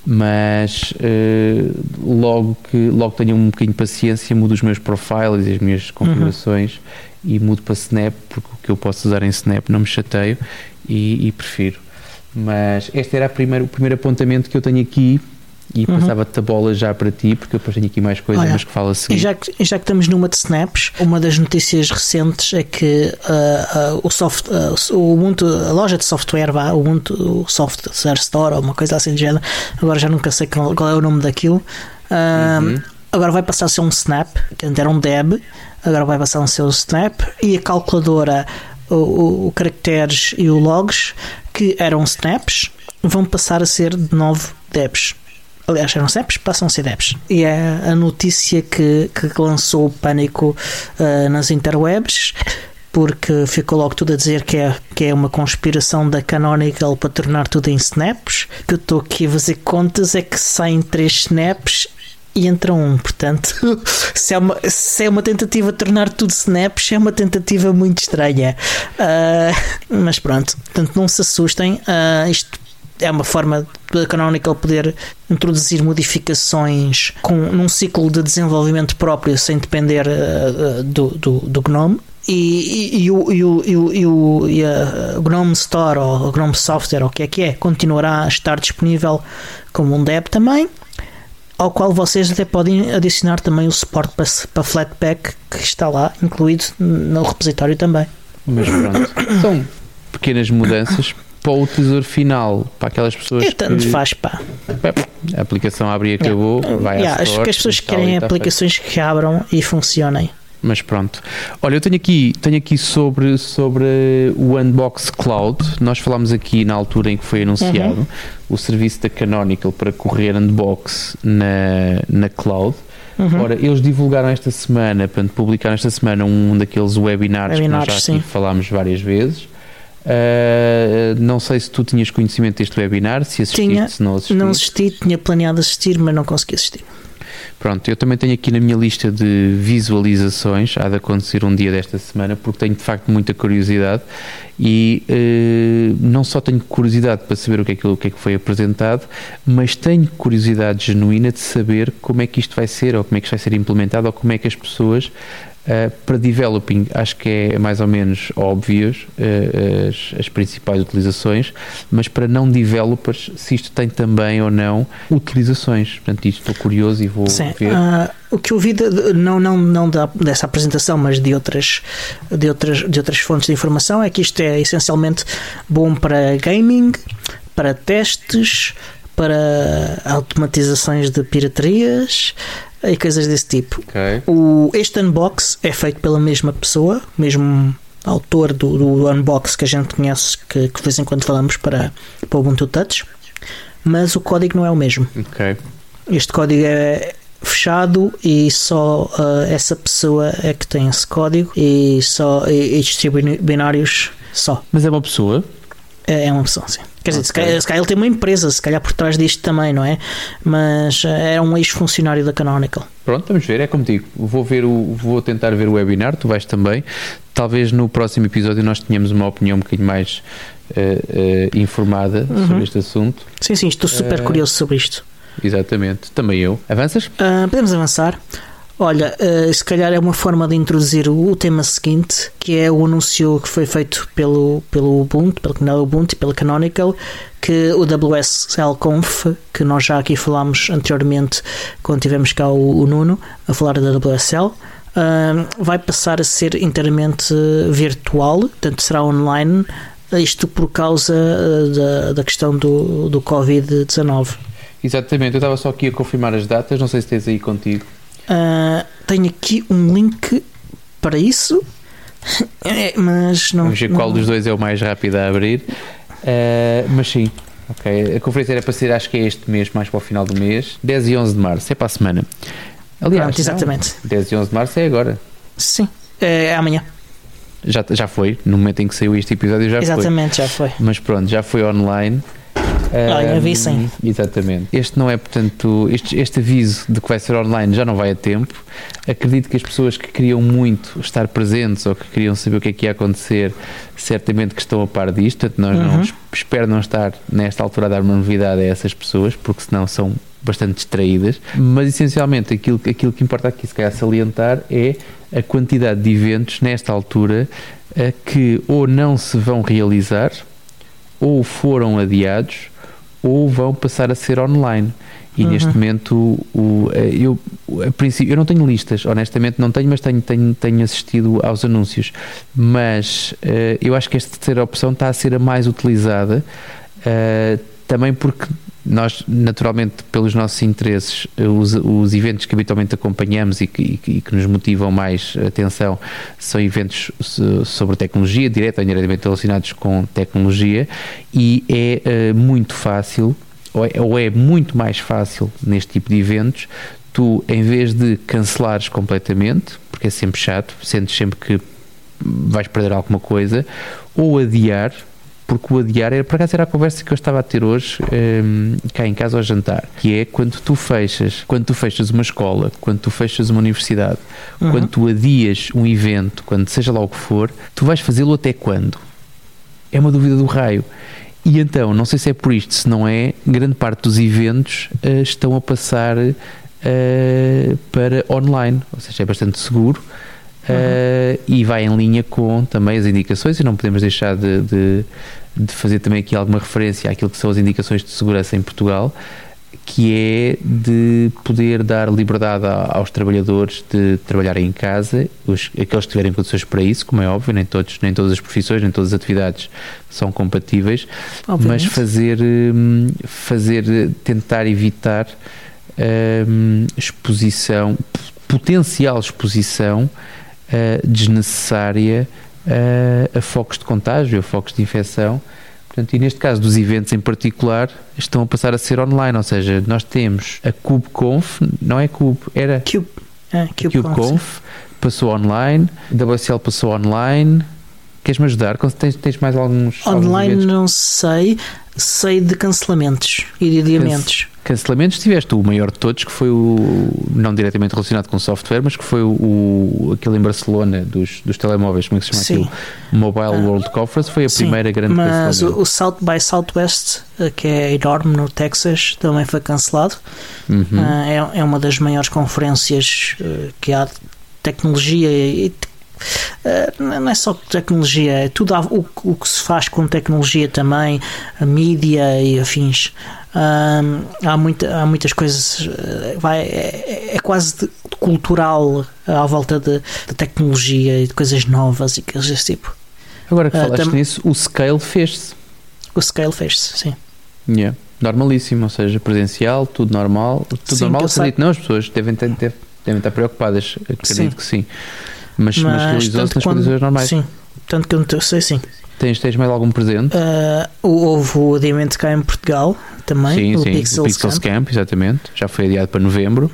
Speaker 2: mas uh, logo que logo tenho um bocadinho de paciência, mudo os meus profiles e as minhas uhum. configurações uhum. e mudo para Snap, porque o que eu posso usar em Snap não me chateio e, e prefiro. Mas este era primeira, o primeiro apontamento que eu tenho aqui e uhum. passava-te a bola já para ti, porque eu depois tenho aqui mais coisas, mas que fala a seguir.
Speaker 1: E já, que, já que estamos numa de snaps, uma das notícias recentes é que uh, uh, o, soft, uh, o Ubuntu, a loja de software, vá, o Ubuntu Software Store ou uma coisa assim de género, agora já nunca sei qual, qual é o nome daquilo. Uhum. Agora vai passar a ser um Snap, que antes era um Deb, agora vai passar a ser um Snap, e a calculadora, o, o, o caracteres e o logs, que eram snaps, vão passar a ser de novo debs aliás, eram SEPs, passam a ser DEPs. E é a notícia que, que lançou o pânico uh, nas interwebs. porque ficou logo tudo a dizer que é, que é uma conspiração da Canonical para tornar tudo em snaps. Que eu estou aqui a fazer contas, é que saem três snaps e entra um. Portanto, se é, uma, se é uma tentativa de tornar tudo snaps, é uma tentativa muito estranha. Uh, mas pronto, portanto, não se assustem. Uh, isto é uma forma da Canonical poder introduzir modificações com, num ciclo de desenvolvimento próprio sem depender uh, do, do, do GNOME. E, e, e, o, e, o, e, o, e a GNOME Store ou a GNOME Software, ou o que é que é, continuará a estar disponível como um dev também ao qual vocês até podem adicionar também o suporte para, para Flatpak que está lá incluído no repositório também.
Speaker 2: Mas pronto, são pequenas mudanças para o utilizador final, para aquelas pessoas.
Speaker 1: É, tanto que... faz, pá.
Speaker 2: A aplicação abre e acabou. Yeah. Vai yeah,
Speaker 1: acho que as pessoas querem aplicações que abram e funcionem.
Speaker 2: Mas pronto. Olha, eu tenho aqui, tenho aqui sobre, sobre o Unbox Cloud. Nós falámos aqui na altura em que foi anunciado uhum. o serviço da Canonical para correr Unbox na, na cloud. Uhum. Ora, eles divulgaram esta semana, portanto, publicaram esta semana um daqueles webinars, webinars que nós já aqui falámos várias vezes. Uh, não sei se tu tinhas conhecimento deste webinar, se assististe,
Speaker 1: tinha,
Speaker 2: se não assististe.
Speaker 1: Não assisti, tinha planeado assistir, mas não consegui assistir.
Speaker 2: Pronto, eu também tenho aqui na minha lista de visualizações, há de acontecer um dia desta semana, porque tenho de facto muita curiosidade e uh, não só tenho curiosidade para saber o que, é que, o que é que foi apresentado, mas tenho curiosidade genuína de saber como é que isto vai ser, ou como é que isto vai ser implementado, ou como é que as pessoas Uh, para developing, acho que é mais ou menos óbvios uh, as, as, principais utilizações, mas para não developers, se isto tem também ou não utilizações. Portanto, isto estou curioso e vou
Speaker 1: Sim,
Speaker 2: ver.
Speaker 1: Uh, o que eu vi, de, não, não, não da, dessa apresentação, mas de outras, de, outras, de outras fontes de informação, é que isto é essencialmente bom para gaming, para testes, para automatizações de piraterias e coisas desse tipo.
Speaker 2: Okay.
Speaker 1: O, este unbox é feito pela mesma pessoa, mesmo autor do, do unbox que a gente conhece, que, que de vez em quando falamos para, para o Ubuntu Touch, mas o código não é o mesmo.
Speaker 2: Okay.
Speaker 1: Este código é fechado e só uh, essa pessoa é que tem esse código e só e, e distribui binários só.
Speaker 2: Mas é uma pessoa?
Speaker 1: É, é uma pessoa, sim. Quer dizer, okay. se, calhar, se calhar ele tem uma empresa, se calhar por trás disto também, não é? Mas é um ex-funcionário da Canonical.
Speaker 2: Pronto, vamos ver, é contigo. Vou, ver o, vou tentar ver o webinar, tu vais também. Talvez no próximo episódio nós tenhamos uma opinião um bocadinho mais uh, uh, informada uhum. sobre este assunto.
Speaker 1: Sim, sim, estou super uh, curioso sobre isto.
Speaker 2: Exatamente, também eu. Avanças?
Speaker 1: Ah, podemos avançar. Olha, uh, se calhar é uma forma de introduzir o, o, tema seguinte, que é o anúncio que foi feito pelo, pelo Ubuntu, pelo canal Ubuntu e pela Canonical, que o WSL Conf, que nós já aqui falámos anteriormente quando tivemos cá o, o Nuno a falar da WSL, uh, vai passar a ser inteiramente virtual, portanto será online, isto por causa uh, da, da questão do, do Covid-19.
Speaker 2: Exatamente, eu estava só aqui a confirmar as datas, não sei se tens aí contigo.
Speaker 1: Uh, tenho aqui um link para isso, é, mas não.
Speaker 2: Vamos ver
Speaker 1: não...
Speaker 2: qual dos dois é o mais rápido a abrir. Uh, mas sim, ok. A conferência era para ser, acho que é este mês, mais para o final do mês, 10 e 11 de março, é para a semana.
Speaker 1: Aliás, Pronto, exatamente.
Speaker 2: Não, 10 e 11 de março é agora.
Speaker 1: Sim, é, amanhã.
Speaker 2: Já, já foi, no momento em que saiu este episódio já
Speaker 1: Exatamente,
Speaker 2: foi.
Speaker 1: já foi.
Speaker 2: Mas pronto, já foi online.
Speaker 1: Olha, vi sim.
Speaker 2: Exatamente. Este não é, portanto, este, este aviso de que vai ser online já não vai a tempo. Acredito que as pessoas que queriam muito estar presentes ou que queriam saber o que é que ia acontecer, certamente que estão a par disto. Portanto, nós uhum. não espero não estar nesta altura a dar uma novidade a essas pessoas, porque senão são bastante distraídas. Mas essencialmente aquilo, aquilo que importa aqui, se calhar, salientar é a quantidade de eventos nesta altura que ou não se vão realizar ou foram adiados ou vão passar a ser online. E uhum. neste momento, o, eh, eu, a princípio, eu não tenho listas, honestamente não tenho, mas tenho, tenho, tenho assistido aos anúncios. Mas uh, eu acho que esta terceira opção está a ser a mais utilizada, uh, também porque nós, naturalmente, pelos nossos interesses, os, os eventos que habitualmente acompanhamos e que, e que, nos motivam mais atenção são eventos sobre tecnologia, direto ou indiretamente relacionados com tecnologia, e é uh, muito fácil, ou é, ou é muito mais fácil neste tipo de eventos, tu, em vez de cancelares completamente, porque é sempre chato, sentes sempre que vais perder alguma coisa, ou adiar, porque o adiar era, por acaso era a conversa que eu estava a ter hoje um, cá em casa ao jantar, que é quando tu fechas, quando tu fechas uma escola, quando tu fechas uma universidade, uhum. quando tu adias um evento, quando seja lá o que for, tu vais fazê-lo até quando? É uma dúvida do raio. E então, não sei se é por isto, se não é, grande parte dos eventos uh, estão a passar uh, para online, ou seja, é bastante seguro uhum. uh, e vai em linha com também as indicações e não podemos deixar de, de, de, fazer também aqui alguma referência àquilo que são as indicações de segurança em Portugal, que é de poder dar liberdade aos trabalhadores de trabalharem em casa, os, aqueles que tiverem condições para isso, como é óbvio, nem, todos, nem todas as profissões, nem todas as atividades são compatíveis, Obviamente. mas fazer, hum, fazer tentar evitar um, exposição, potencial exposição uh, desnecessária uh, a focos de contágio, a focos de infecção. Portanto, e neste caso dos eventos em particular, estão a passar a ser online, ou seja, nós temos a KubeConf, não é Cube, era
Speaker 1: Cube, é,
Speaker 2: Cube CubeConf, passou online, WSL passou online. Queres-me ajudar? Tens, tens mais alguns.
Speaker 1: Online alguns não sei, sei de cancelamentos e de adiamentos.
Speaker 2: Cancelamentos tiveste o maior de todos, que foi o, não diretamente relacionado com software, mas que foi o, o aquele em Barcelona dos, dos telemóveis, como é que se chama
Speaker 1: sim.
Speaker 2: aquilo? Mobile uh, World Conference, foi a sim, primeira grande
Speaker 1: Mas o, o, South by Southwest, eh, que é enorme no Texas, também foi cancelado. Uhum. Uh, é, é uma das maiores conferências uh, que há de tecnologia e não é só tecnologia, é tudo o, o, que se faz com tecnologia também, a mídia e afins há, muita, há muitas coisas, eh, vai, é, é quase de, de cultural à volta de, de, tecnologia e de coisas novas e coisas desse tipo.
Speaker 2: Agora que ah, falaste uh, nisso, o Scale fez-se.
Speaker 1: O Scale fez-se, sim.
Speaker 2: Yeah. Normalíssimo, ou seja, presencial, tudo normal. Tudo sim, normal, acredito, não, as pessoas devem, ter, devem estar preocupadas, acredito sim. que sim. Mas, mas, mas realizou-se nas quando, condições normais.
Speaker 1: Sim, tanto que eu sei, sim.
Speaker 2: Tens, tens mais algum presente? Uh,
Speaker 1: houve o adiamento cá em Portugal também.
Speaker 2: Sim, o sim, Pixels o Pixels Camp. Camp. exatamente. Já foi adiado para novembro.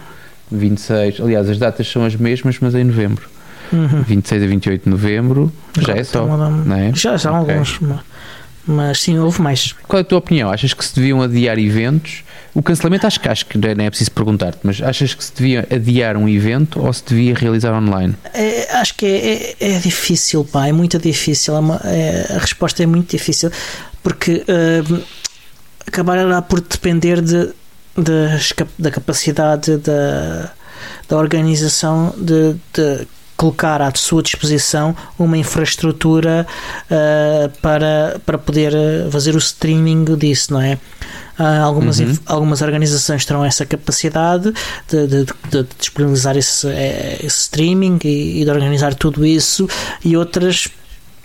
Speaker 2: 26, aliás, as datas são as mesmas, mas em novembro. Uhum. 26 a 28 de novembro, Agora já é só. Não é?
Speaker 1: Já, já okay. alguns mas sim, houve mais.
Speaker 2: Qual é a tua opinião? Achas que se deviam adiar eventos? O cancelamento acho que, acho que não é preciso perguntar-te, mas achas que se devia adiar um evento ou se devia realizar online?
Speaker 1: É, acho que é, é, é, difícil, pá, é muito difícil. É uma, é, a resposta é muito difícil porque uh, acabará por depender de, de, da capacidade da, da organização de, de colocar à sua disposição uma infraestrutura uh, para, para poder fazer o streaming disso, não é? Uh, algumas, uhum. algumas organizações terão essa capacidade de, de, de disponibilizar esse, esse streaming e, e, de organizar tudo isso, e outras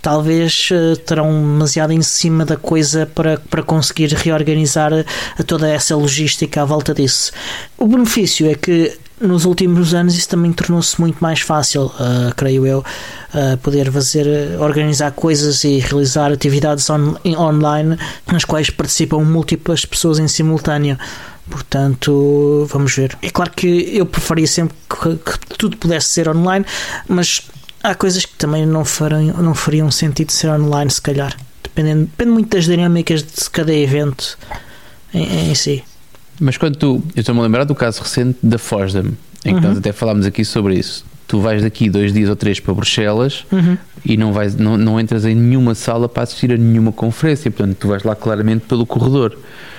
Speaker 1: talvez uh, terão demasiado em cima da coisa para, para conseguir reorganizar toda essa logística à volta disso. O benefício é que nos últimos anos isso também tornou-se muito mais fácil, uh, creio eu, uh, poder fazer, organizar coisas e realizar atividades on, online nas quais participam múltiplas pessoas em simultâneo. Portanto, vamos ver. É claro que eu preferia sempre que, que tudo pudesse ser online, mas há coisas que também não, farão, não fariam sentido ser online, se calhar. Dependendo, depende muito das dinâmicas de cada evento em, em si.
Speaker 2: Mas quando tu. Eu estou-me a lembrar do caso recente da Fosdem, em que uhum. nós até falámos aqui sobre isso. Tu vais daqui dois dias ou três para Bruxelas uhum. e não, vais, não, não entras em nenhuma sala para assistir a nenhuma conferência. Portanto, tu vais lá claramente pelo corredor.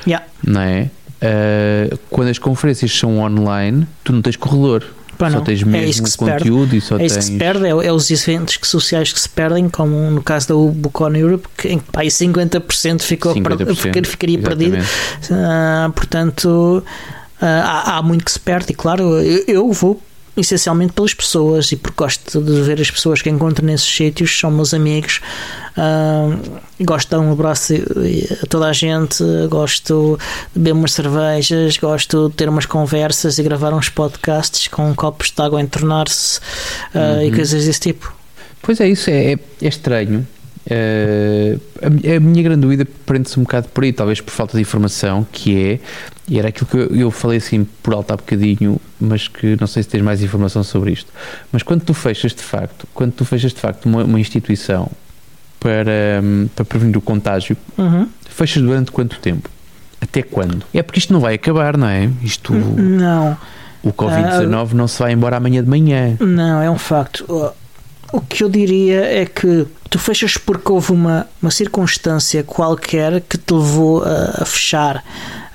Speaker 1: Yeah.
Speaker 2: Não é? Uh, quando as conferências são online, tu não tens corredor. Pá, só tens é mesmo é conteúdo e só é
Speaker 1: tens.
Speaker 2: Isso
Speaker 1: que se perde, é, é, os eventos sociais que se perdem, como no caso da Bucon Europe, que em pá, 50% ficou 50%, per, ficaria perdido. Uh, portanto, uh, há, há, muito que se perde, e claro, eu, eu vou essencialmente pelas pessoas e porque gosto de ver as pessoas que encontro nesses sítios, são meus amigos. Uh, gosto de dar um abraço a toda a gente, gosto de beber umas cervejas, gosto de ter umas conversas e gravar uns podcasts com copos de água a entornar-se uh, uhum. e coisas desse tipo.
Speaker 2: Pois é, isso é, é, é estranho. Uh, a, a, minha grande dúvida prende-se um bocado por aí, talvez por falta de informação, que é E era aquilo que eu, eu falei assim por alto há bocadinho, mas que não sei se tens mais informação sobre isto. Mas quando tu fechas de facto, quando tu fechas de facto uma, uma instituição para, hum, para prevenir o contágio,
Speaker 1: Uhum.
Speaker 2: fechas durante quanto tempo? Até quando? É porque isto não vai acabar, não é? Isto,
Speaker 1: Não,
Speaker 2: o Covid-19 não se vai embora amanhã de manhã.
Speaker 1: não, é um facto. O- que eu diria é que tu fechas porque houve uma, uma circunstância qualquer que te levou a, a fechar.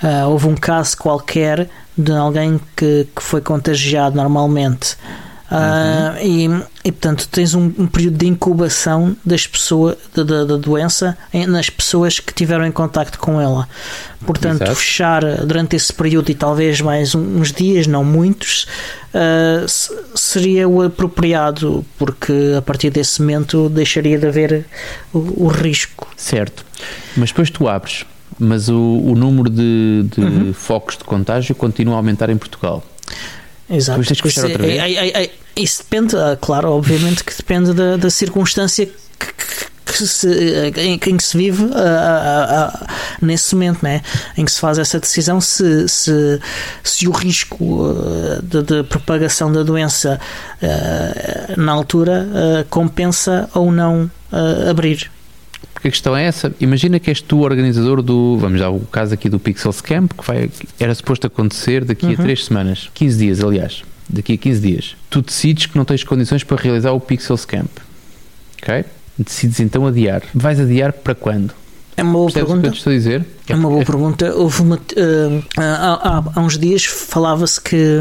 Speaker 1: Ah, houve um caso qualquer de alguém que, que foi contagiado normalmente. Ah, e, e portanto tens um, um período de incubação das pessoas da, da, da doença em- nas pessoas que tiveram em contacto com ela. Portanto,
Speaker 2: Exato.
Speaker 1: fechar durante esse período e talvez mais uns dias, não muitos, se- seria o apropriado, porque a partir desse momento deixaria de haver o, o risco.
Speaker 2: Certo. Mas depois tu abres, mas o, o número de, de
Speaker 1: Uhum.
Speaker 2: focos de contágio continua a aumentar em Portugal.
Speaker 1: Exato.
Speaker 2: Depois tens
Speaker 1: Isso,
Speaker 2: outra vez?
Speaker 1: é- é- é- isso depende, ah, claro, obviamente que depende da, da circunstância que, que- se, em, em que se vive ah, ah, nesse momento, né? em que se faz essa decisão se, se, se o risco ah, de, de propagação da doença ah, na altura ah, compensa ou não abrir.
Speaker 2: Porque a questão é essa. Imagina que és tu o organizador do. Vamos dar o caso aqui do Pixels Camp, que vai, era suposto acontecer daqui a
Speaker 1: Uhum.
Speaker 2: 3 semanas. 15 dias, aliás. Daqui a 15 dias. Tu decides que não tens condições para realizar o Pixels Camp. Ok? Decides então adiar. Vais adiar para quando?
Speaker 1: É uma boa
Speaker 2: Percebes o que
Speaker 1: pergunta.
Speaker 2: eu te estou a dizer?
Speaker 1: É uma boa pergunta. Houve uma, eh, há, há- uns dias falava-se que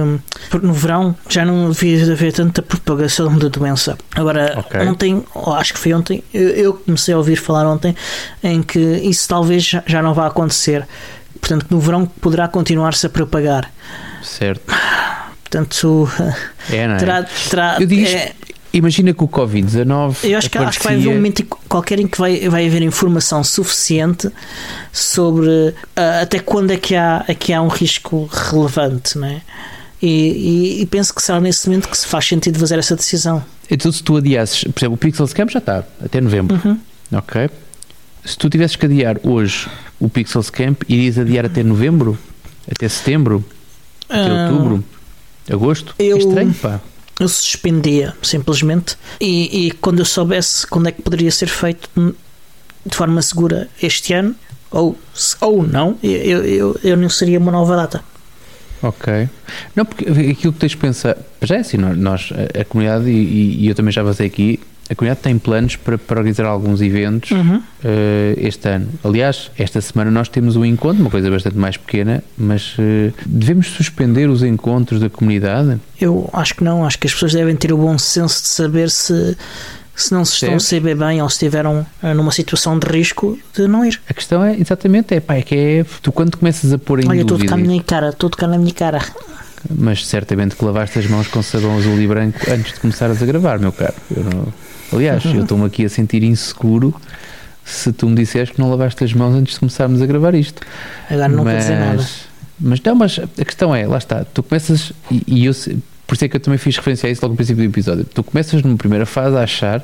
Speaker 1: no verão já não havia haver tanta propagação da doença. Agora,
Speaker 2: Ok.
Speaker 1: ontem, ou acho que foi ontem, eu, comecei a ouvir falar ontem em que isso talvez já, já não vá acontecer. Portanto, no verão poderá continuar-se a propagar.
Speaker 2: Certo.
Speaker 1: Portanto,
Speaker 2: É, não é?
Speaker 1: terá. terá
Speaker 2: Eu digo
Speaker 1: é-
Speaker 2: Imagina que o Covid-19.
Speaker 1: eu acho que, acho que vai haver um momento qualquer em que vai, vai haver informação suficiente sobre ah, até quando é que, há, é que há um risco relevante, não é? E, e- e penso que será nesse momento que se faz sentido fazer essa decisão.
Speaker 2: Então, se tu adiasses, por exemplo, o Pixels Camp já está, até novembro,
Speaker 1: Uhum.
Speaker 2: ok? Se tu tivesses que adiar hoje o Pixels Camp, irias adiar até novembro? Até setembro? Até
Speaker 1: Ah,
Speaker 2: outubro? Agosto?
Speaker 1: eu-
Speaker 2: É estranho, pá.
Speaker 1: Eu suspendia, simplesmente, e, e quando eu soubesse quando é que poderia ser feito de forma segura este ano, ou, ou não, eu, eu, eu não seria uma nova data.
Speaker 2: Ok. Não, porque aquilo que tens de pensar, já é assim, nós, a, comunidade, e, e eu também já passei aqui, a comunidade tem planos para, para organizar alguns eventos
Speaker 1: Uhum.
Speaker 2: eh, este ano. Aliás, esta semana nós temos um encontro, uma coisa bastante mais pequena, mas eh, devemos suspender os encontros da comunidade?
Speaker 1: Eu acho que não, acho que as pessoas devem ter o bom senso de saber se, se não se estão a
Speaker 2: Certo.
Speaker 1: saber bem ou se estiveram eh, numa situação de risco de não ir.
Speaker 2: A questão é, exatamente, é, pá, é que é, tu quando começas a pôr em
Speaker 1: Olha, eu estou a
Speaker 2: dúvida,
Speaker 1: minha cara, estou a tocar na minha cara.
Speaker 2: mas certamente que lavaste as mãos com sabão azul e branco antes de começares a gravar, meu caro. Eu não- aliás, eu estou-me aqui a sentir inseguro se tu me disseres que não lavaste as mãos antes de começarmos a gravar isto.
Speaker 1: Agora não quer dizer nada.
Speaker 2: Mas não, mas a questão é, lá está, tu começas, e, e eu, por isso é que eu também fiz referência a isso logo no princípio do episódio, tu começas numa primeira fase a achar,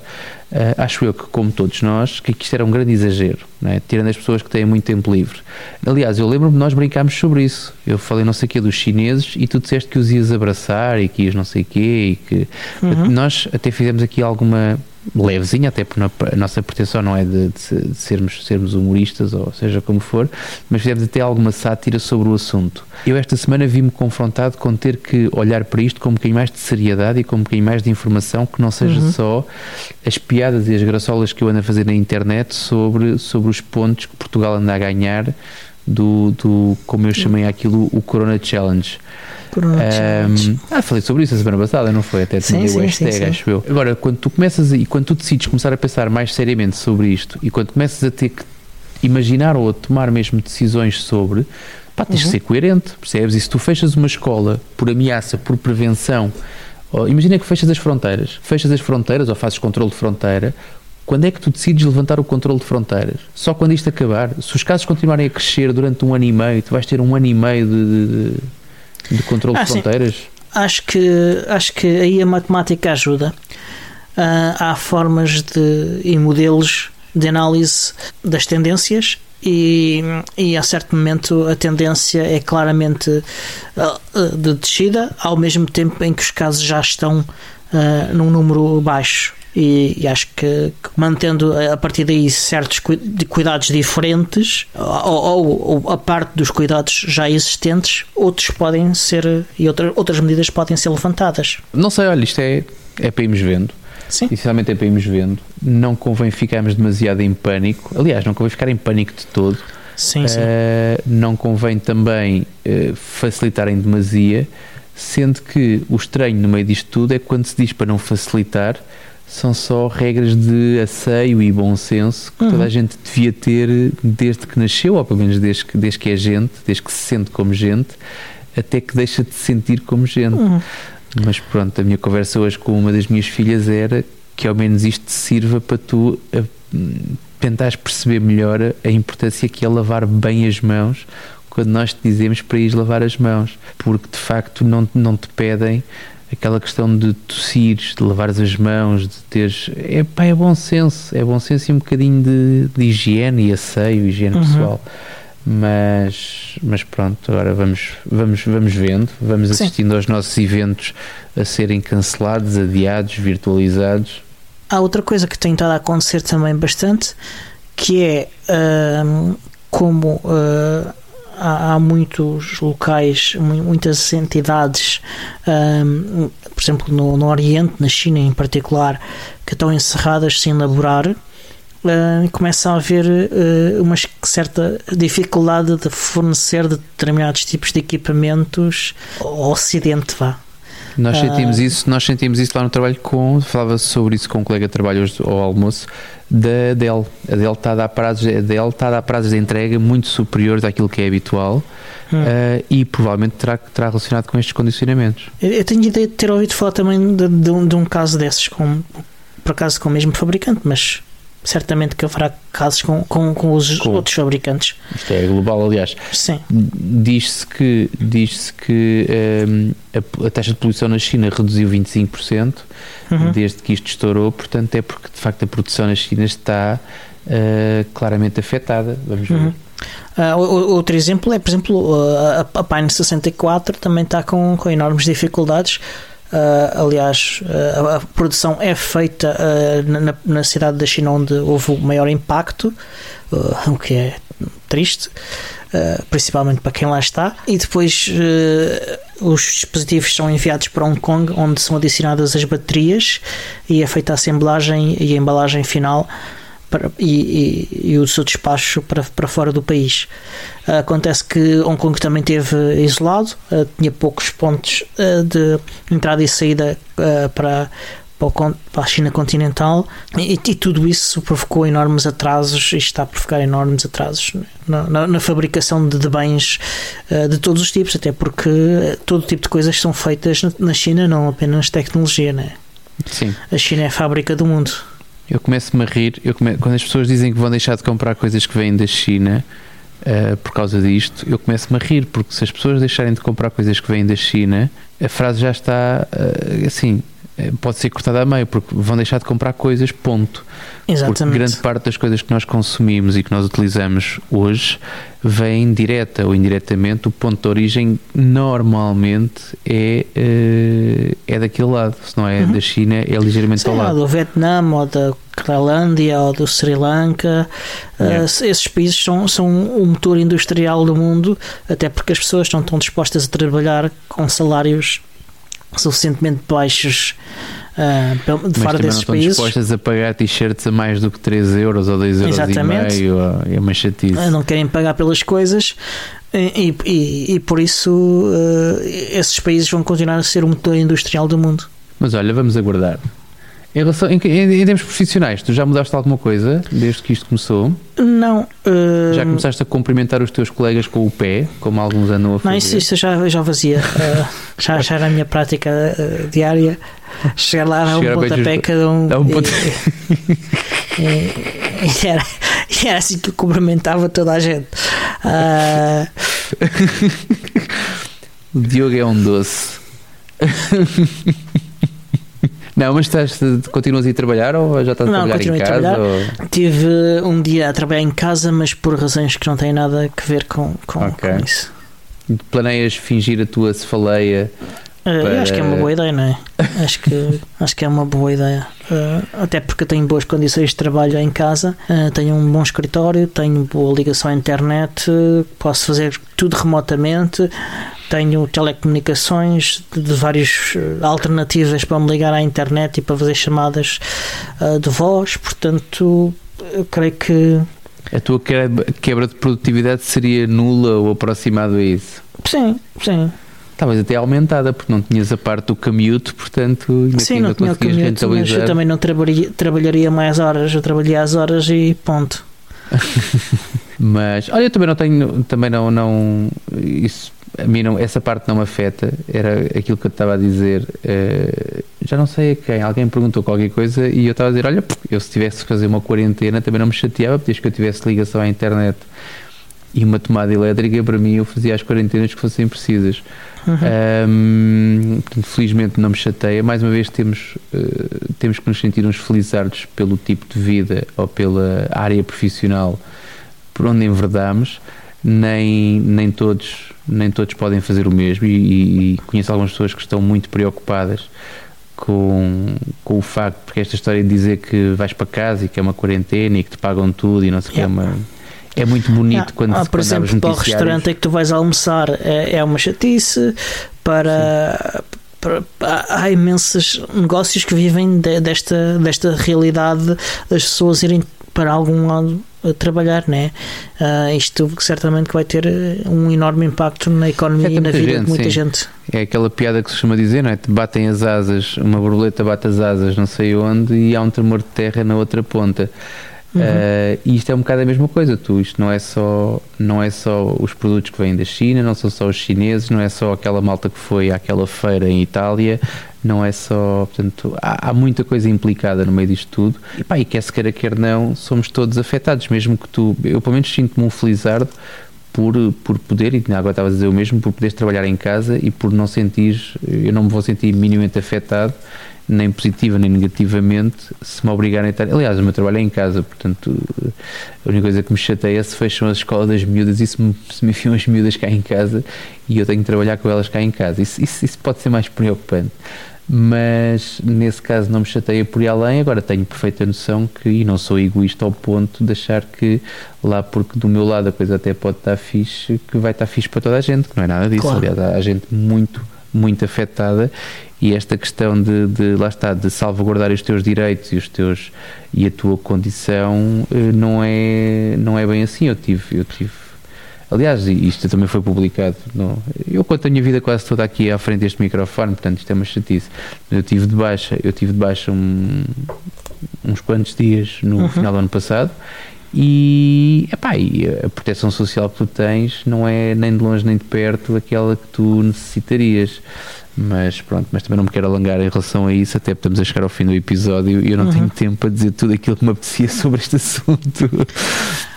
Speaker 2: eh, acho eu que como todos nós, que isto era um grande exagero, não é? tirando as pessoas que têm muito tempo livre. Aliás, eu lembro-me de nós brincámos sobre isso, eu falei não sei o quê dos chineses e tu disseste que os ias abraçar e que ias não sei o quê e que...
Speaker 1: Uhum.
Speaker 2: Nós até fizemos aqui alguma levezinha, até porque a nossa pretensão não é de, de se- de sermos, sermos humoristas ou seja como for, mas fizemos até alguma sátira sobre o assunto. Eu esta semana vi-me confrontado com ter que olhar para isto com um bocadinho mais de seriedade e com um bocadinho mais de informação que não seja
Speaker 1: Uhum.
Speaker 2: só as piadas e as graçolas que eu ando a fazer na internet sobre, sobre os pontos que Portugal anda a ganhar do, do como eu chamei aquilo, o Corona Challenge.
Speaker 1: Challenge.
Speaker 2: ah, falei sobre isso a semana passada, não foi? Até
Speaker 1: Sim, sim,
Speaker 2: hashtag,
Speaker 1: sim,
Speaker 2: acho eu. Agora, quando tu começas e quando tu decides começar a pensar mais seriamente sobre isto e quando começas a ter que imaginar ou a tomar mesmo decisões sobre, pá, tens
Speaker 1: Uhum.
Speaker 2: que ser coerente, percebes? E se tu fechas uma escola por ameaça, por prevenção, ou, imagina que fechas as fronteiras, fechas as fronteiras ou fazes controle de fronteira, quando é que tu decides levantar o controle de fronteiras? Só quando isto acabar? Se os casos continuarem a crescer durante um ano e meio, tu vais ter um ano e meio de, de, de controle
Speaker 1: Ah,
Speaker 2: de
Speaker 1: sim.
Speaker 2: fronteiras?
Speaker 1: Acho que, acho que aí a matemática ajuda. Ah, há formas de, e modelos de análise das tendências e, e a certo momento a tendência é claramente uh, de descida, ao mesmo tempo em que os casos já estão uh, num número baixo. E, e, acho que, que, mantendo a partir daí certos cuidados diferentes ou, ou, ou, a parte dos cuidados já existentes, outros podem ser e outra, outras medidas podem ser levantadas.
Speaker 2: Não sei, olha, isto é, é para irmos vendo. Sim. Essencialmente é para irmos vendo. Não convém ficarmos demasiado em pânico. Aliás, não convém ficar em pânico de todo.
Speaker 1: Sim, uh, sim.
Speaker 2: Não convém também uh, facilitar em demasia, sendo que o estranho no meio disto tudo é quando se diz para não facilitar, são só regras de asseio e bom senso que uhum. toda a gente devia ter desde que nasceu, ou pelo menos desde que, desde que é gente, desde que se sente como gente, até que deixa de se sentir como gente. Uhum. Mas pronto, a minha conversa hoje com uma das minhas filhas era que ao menos isto sirva para tu a, hum, tentares perceber melhor a importância que é lavar bem as mãos quando nós te dizemos para ir lavar as mãos, porque de facto não, não te pedem aquela questão de tossires, de lavares as mãos, de teres. É, pá, é bom senso, é bom senso e um bocadinho de, de higiene e asseio, higiene uhum. pessoal. Mas, mas pronto, agora vamos, vamos, vamos vendo, vamos assistindo Sim. aos nossos eventos a serem cancelados, adiados, virtualizados.
Speaker 1: Há outra coisa que tem estado a acontecer também bastante, que é uh, como uh, há, há, muitos locais, muitas entidades, uh, por exemplo no, no Oriente, na China em particular, que estão encerradas sem laborar uh, começa a haver uh, uma certa dificuldade de fornecer determinados tipos de equipamentos ao Ocidente, vá.
Speaker 2: Nós sentimos uh, isso, nós sentimos isso lá no trabalho com, falava sobre isso com um colega de trabalho hoje ao almoço, da Dell. A Dell está a dar prazos, a Dell está a dar prazos de entrega muito superiores àquilo que é habitual. Hum. Uh, e provavelmente terá, terá relacionado com estes condicionamentos.
Speaker 1: Eu tenho ideia de ter ouvido falar também de, de, um, de um caso desses, com, por acaso com o mesmo fabricante, mas certamente que haverá casos com, com, com os com, outros fabricantes.
Speaker 2: Isto é global, aliás.
Speaker 1: Sim.
Speaker 2: Diz-se que, diz que um, a, a, taxa de poluição na China reduziu 25% uhum. desde que isto estourou, portanto é porque de facto a produção na China está uh, claramente afetada. Vamos ver. Uhum.
Speaker 1: Uh, outro exemplo é, por exemplo, a, a Pine 64 também está com, com enormes dificuldades Uh, aliás, uh, a produção é feita uh, na, na, cidade da China onde houve o maior impacto, o que é triste, principalmente para quem lá está. E depois os dispositivos são enviados para Hong Kong, onde são adicionadas as baterias e é feita a assemblagem e a embalagem final para, e, e, e, o seu despacho para, para fora do país. Acontece que Hong Kong também teve isolado, uh, tinha poucos pontos uh, de entrada e saída para, para a China continental e, e, tudo isso provocou enormes atrasos e está a provocar enormes atrasos na, na, na fabricação de, de bens de todos os tipos, até porque todo tipo de coisas são feitas na China, não apenas tecnologia, né?
Speaker 2: Sim.
Speaker 1: A China é a fábrica do mundo.
Speaker 2: Eu começo-me a rir eu come... quando as pessoas dizem que vão deixar de comprar coisas que vêm da China uh, por causa disto. Eu começo-me a rir porque se as pessoas deixarem de comprar coisas que vêm da China, a frase já está uh, assim. Eh, pode ser cortada a meio, porque vão deixar de comprar coisas, ponto.
Speaker 1: Exatamente.
Speaker 2: Porque grande parte das coisas que nós consumimos e que nós utilizamos hoje vem direta ou indiretamente. O ponto de origem normalmente é, é daquele lado, se não é uhum. da China, é ligeiramente Sim, ao lado.
Speaker 1: do Vietnã ou da Tailândia ou do Sri Lanka. Yeah. Uh, esses países são, são o motor industrial do mundo, até porque as pessoas não estão dispostas a trabalhar com salários suficientemente baixos uh, de fora desses
Speaker 2: não países. dispostas a pagar t-shirts a mais do que 3 euros ou 2 euros Exatamente. e meio, é uma chatice.
Speaker 1: Não querem pagar pelas coisas e, e, e por isso uh, esses países vão continuar a ser o motor industrial do mundo.
Speaker 2: Mas olha, vamos aguardar. Em, relação, em, em, em, termos profissionais, tu já mudaste alguma coisa desde que isto começou?
Speaker 1: Não. Uh...
Speaker 2: Já começaste a cumprimentar os teus colegas com o pé, como alguns andam a fazer?
Speaker 1: Não, isso, isso já, já fazia. Uh, já, já era a minha prática uh, diária. Chegar lá, dar um pontapé cada um. Um ponto... e, e, e, era, e era assim que eu cumprimentava toda a gente.
Speaker 2: o Diogo é um doce. Não, mas estás, continuas a ir trabalhar ou já estás a
Speaker 1: não,
Speaker 2: trabalhar em casa?
Speaker 1: Trabalhar.
Speaker 2: Ou...
Speaker 1: Tive um dia a trabalhar em casa, mas por razões que não têm nada a ver com, com, okay. com isso.
Speaker 2: Planeias fingir a tua cefaleia
Speaker 1: Uh, para... acho que é uma boa ideia, não é? acho, que, acho que é uma boa ideia. Uh, até porque tenho boas condições de trabalho em casa, uh, tenho um bom escritório, tenho boa ligação à internet, posso fazer tudo remotamente, tenho telecomunicações de, várias alternativas para me ligar à internet e para fazer chamadas de voz, portanto, creio que.
Speaker 2: A tua quebra de produtividade seria nula ou aproximado a isso?
Speaker 1: Sim, sim.
Speaker 2: Estavas até aumentada, porque não tinhas a parte do commute, portanto
Speaker 1: ainda Sim, não tinha o commute, mas eu também não trabalharia, trabalharia mais horas, eu trabalhei às horas e ponto.
Speaker 2: mas, olha, eu também não tenho, também não, não isso, a mim não, essa parte não me afeta, era aquilo que eu estava a dizer, uh, já não sei a quem, alguém perguntou qualquer coisa e eu estava a dizer, olha, eu se tivesse que fazer uma quarentena também não me chateava, desde que eu tivesse ligação à internet e uma tomada elétrica, para mim eu fazia as quarentenas que fossem precisas. Uhum. Um, felizmente não me chateia. Mais uma vez temos, uh, temos que nos sentir uns felizardos pelo tipo de vida ou pela área profissional por onde enverdamos. Nem, nem, todos, nem todos podem fazer o mesmo e, e conheço algumas pessoas que estão muito preocupadas com, com o facto, porque esta história de dizer que vais para casa e que é uma quarentena e que te pagam tudo e não sei o yeah. que é uma é muito bonito quando
Speaker 1: ah, Por exemplo, para o restaurante é que tu vais almoçar é, é uma chatice, para, para, há imensos negócios que vivem de, desta, desta realidade das pessoas irem para algum lado trabalhar, né? Uh, isto certamente vai ter um enorme impacto na economia e na vida gente, de muita sim. gente.
Speaker 2: É aquela piada que se costuma dizer, não é? Te batem as asas, uma borboleta bate as asas, não sei onde, e há um tremor de terra na outra ponta. Uhum. Uh, e isto é um bocado a mesma coisa, tu, isto não é só não é só os produtos que vêm da China, não são só os chineses, não é só aquela malta que foi àquela feira em Itália, não é só, portanto, há, há muita coisa implicada no meio disto tudo, e pá, e quer se queira quer não, somos todos afetados, mesmo que tu, eu pelo menos sinto-me um felizardo por, por poder, e agora estava a dizer o mesmo, por poderes trabalhar em casa e por não sentir, eu não me vou sentir minimamente afetado nem positiva nem negativamente, se me obrigarem a estar. Aliás, o meu trabalho é em casa, portanto, a única coisa que me chateia é se fecham as escolas das miúdas e se me, se me enfiam as miúdas cá em casa e eu tenho que trabalhar com elas cá em casa. Isso, isso, isso pode ser mais preocupante. Mas nesse caso não me chateia por ir além. Agora tenho perfeita noção que, e não sou egoísta ao ponto de achar que lá, porque do meu lado a coisa até pode estar fixe, que vai estar fixe para toda a gente, que não é nada disso. Claro. Aliás, há gente muito muito afetada e esta questão de, de, lá está de salvaguardar os teus direitos e os teus e a tua condição eh, não é não é bem assim eu tive eu tive aliás isto também foi publicado no, eu conto a minha vida quase toda aqui à frente deste microfone portanto isto é uma chatice eu tive de baixa eu tive de baixa um, uns quantos dias no uhum. final do ano passado e, epá, e a proteção social que tu tens não é nem de longe nem de perto aquela que tu necessitarias. Mas pronto, mas também não me quero alongar em relação a isso, até estamos a chegar ao fim do episódio e eu não uhum. tenho tempo para dizer tudo aquilo que me apetecia sobre este assunto.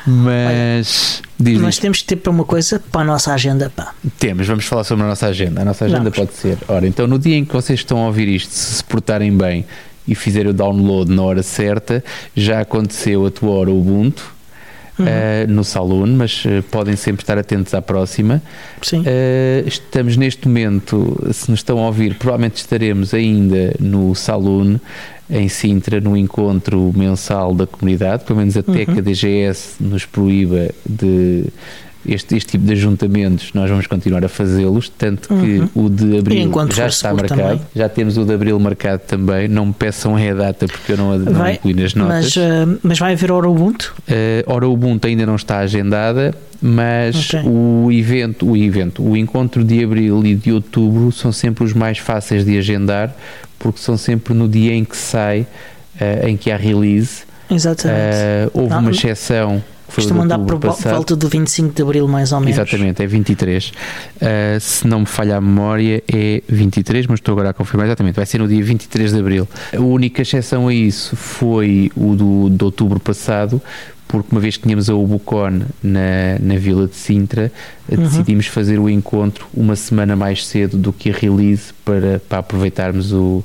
Speaker 2: Mas
Speaker 1: diz Nós temos ter para uma coisa para a nossa agenda, pá.
Speaker 2: Temos, vamos falar sobre a nossa agenda. A nossa agenda vamos. pode ser. Ora, então no dia em que vocês estão a ouvir isto, se se portarem bem e fizerem o download na hora certa, já aconteceu a tua hora Ubuntu uhum. uh, no Saloon, mas uh, podem sempre estar atentos à próxima.
Speaker 1: Sim.
Speaker 2: Uh, estamos neste momento, se nos estão a ouvir, provavelmente estaremos ainda no Saloon em Sintra, no encontro mensal da comunidade, pelo menos até uhum. que a DGS nos proíba de este, este tipo de ajuntamentos nós vamos continuar a fazê-los, tanto que uhum. o de abril já está marcado, também. já temos o de abril marcado também. Não me peçam é a data porque eu não, não vai, incluí nas notas.
Speaker 1: Mas, uh, mas vai haver hora Ubuntu?
Speaker 2: Uh, hora Ubuntu ainda não está agendada, mas okay. o evento, o evento, o encontro de abril e de outubro são sempre os mais fáceis de agendar porque são sempre no dia em que sai, uh, em que há release.
Speaker 1: Exatamente.
Speaker 2: houve uma exceção
Speaker 1: Costuma andar por passado. volta do 25 de Abril, mais ou menos.
Speaker 2: Exatamente, é 23. Uh, se não me falha a memória, é 23, mas estou agora a confirmar exatamente. Vai ser no dia 23 de Abril. A única exceção a isso foi o do, de outubro passado, porque uma vez que tínhamos a Ubucon na, na Vila de Sintra, uhum. decidimos fazer o encontro uma semana mais cedo do que a release para, para aproveitarmos o,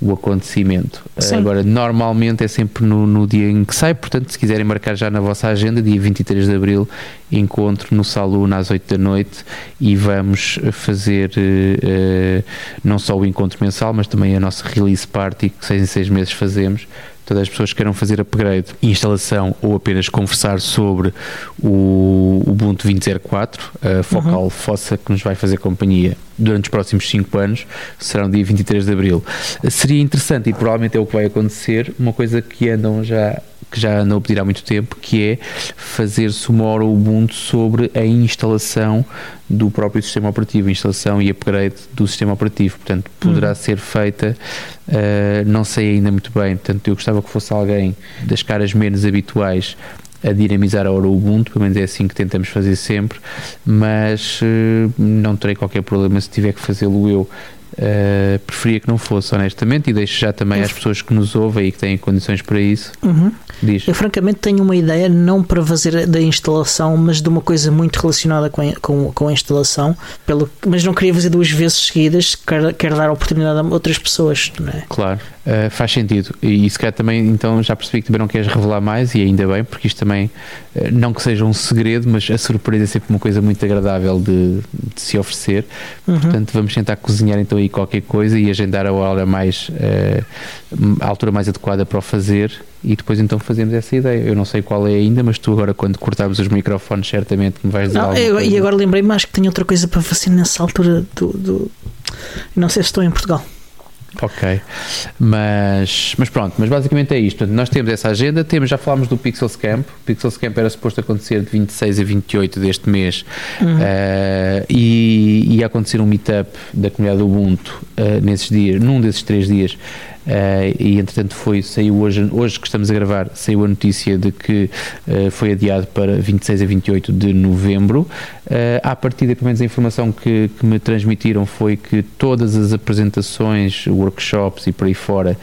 Speaker 2: o acontecimento. Sim. Agora, normalmente é sempre no, no, dia em que sai, portanto, se quiserem marcar já na vossa agenda, dia 23 de Abril, encontro no Salão às 8 da noite e vamos fazer uh, não só o encontro mensal, mas também a nossa release party, que seis em seis meses fazemos, todas as pessoas que queiram fazer upgrade, instalação ou apenas conversar sobre o Ubuntu 20.04, a focal uhum. fossa que nos vai fazer companhia durante os próximos 5 anos, será no dia 23 de Abril. Seria interessante, e provavelmente é o que vai acontecer, uma coisa que andam já que já a pedir há muito tempo, que é fazer-se uma hora Ubuntu sobre a instalação do próprio sistema operativo, instalação e upgrade do sistema operativo. Portanto, poderá uhum. ser feita, uh, não sei ainda muito bem, portanto, eu gostava que fosse alguém das caras menos habituais a dinamizar a hora Ubuntu, pelo menos é assim que tentamos fazer sempre, mas uh, não terei qualquer problema se tiver que fazê-lo eu Uh, preferia que não fosse, honestamente, e deixo já também às pessoas que nos ouvem e que têm condições para isso.
Speaker 1: Uhum. Diz. Eu, francamente, tenho uma ideia, não para fazer da instalação, mas de uma coisa muito relacionada com a, com, com a instalação, pelo, mas não queria fazer duas vezes seguidas, quero, quero dar oportunidade a outras pessoas. Não é?
Speaker 2: Claro, uh, faz sentido. E se calhar também, então, já percebi que também não queres revelar mais, e ainda bem, porque isto também, uh, não que seja um segredo, mas a surpresa é sempre uma coisa muito agradável de, de se oferecer. Uhum. Portanto, vamos tentar cozinhar então aí qualquer coisa e agendar a hora mais uh, a altura mais adequada para o fazer e depois então fazemos essa ideia. Eu não sei qual é ainda, mas tu agora quando cortarmos os microfones certamente me vais dizer
Speaker 1: não, eu, E agora lembrei-me acho que tenho outra coisa para fazer nessa altura do, do... não sei se estou em Portugal.
Speaker 2: Ok, mas, mas pronto, mas basicamente é isto. Nós temos essa agenda, temos, já falámos do Pixels Camp. O Pixels Camp era suposto acontecer de 26 a 28 deste mês uhum. uh, e ia acontecer um meetup da comunidade Ubuntu uh, nesses dias, num desses três dias. Uh, e entretanto foi, saiu hoje, hoje que estamos a gravar, saiu a notícia de que uh, foi adiado para 26 a 28 de novembro. Uh, à partida, pelo menos a informação que, que me transmitiram foi que todas as apresentações, workshops e por aí fora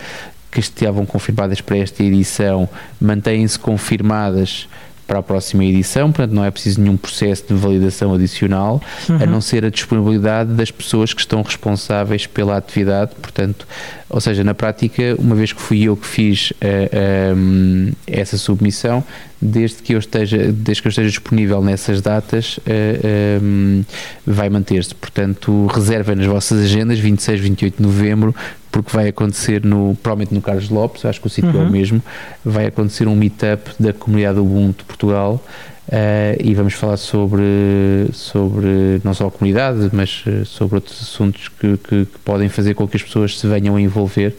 Speaker 2: que estavam confirmadas para esta edição mantêm-se confirmadas para a próxima edição, portanto não é preciso nenhum processo de validação adicional, uhum. a não ser a disponibilidade das pessoas que estão responsáveis pela atividade, portanto, ou seja, na prática, uma vez que fui eu que fiz uh, eh, um, eh, essa submissão, desde que eu esteja, desde que eu esteja disponível nessas datas, uh, eh, um, vai manter-se. Portanto, reservem nas vossas agendas 26, 28 de novembro, porque vai acontecer no, provavelmente no Carlos Lopes, acho que o sítio uhum. é o uhum. mesmo, vai acontecer um meetup da comunidade Ubuntu de Portugal uh, e vamos falar sobre, sobre não só a comunidade, mas uh, sobre outros assuntos que, que, que, podem fazer com que as pessoas se venham a envolver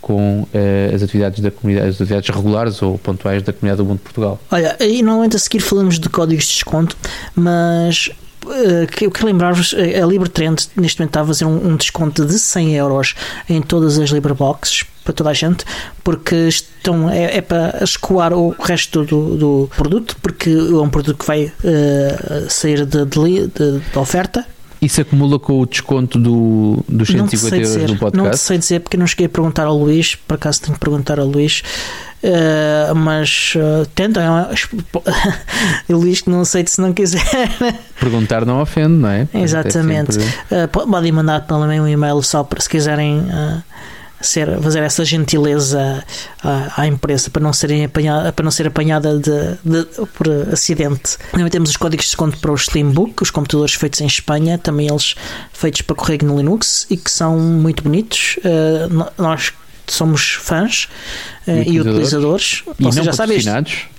Speaker 2: com uh, as atividades da comunidade, as atividades regulares ou pontuais da comunidade Ubuntu de Portugal.
Speaker 1: Olha, e normalmente a seguir falamos de códigos de desconto, mas eh, eu quero lembrar-vos, eh, a LibreTrend neste momento está a fazer um, um, desconto de 100 euros em todas as LibreBoxes para toda a gente, porque estão, é, é para escoar o resto do, do, produto, porque é um produto que vai uh, sair de, de, de, de oferta
Speaker 2: isso acumula com o desconto do, dos 150 euros
Speaker 1: dizer,
Speaker 2: do podcast?
Speaker 1: Não sei dizer, porque não cheguei a perguntar ao Luís, por acaso tenho que perguntar ao Luís, uh, mas uh, tentem. o Luís que não aceite se não quiser.
Speaker 2: Perguntar não ofende, não é?
Speaker 1: Exatamente. É sempre... uh, podem mandar também um e-mail só para se quiserem. Uh, ser, fazer essa gentileza à, à empresa para não, serem apanhada, para não ser apanhada de, de, por acidente. Também temos os códigos de desconto para o Slimbook, os computadores feitos em Espanha, também eles feitos para correr no Linux e que são muito bonitos. Uh, nós somos fãs uh, e utilizadores.
Speaker 2: E Vocês não já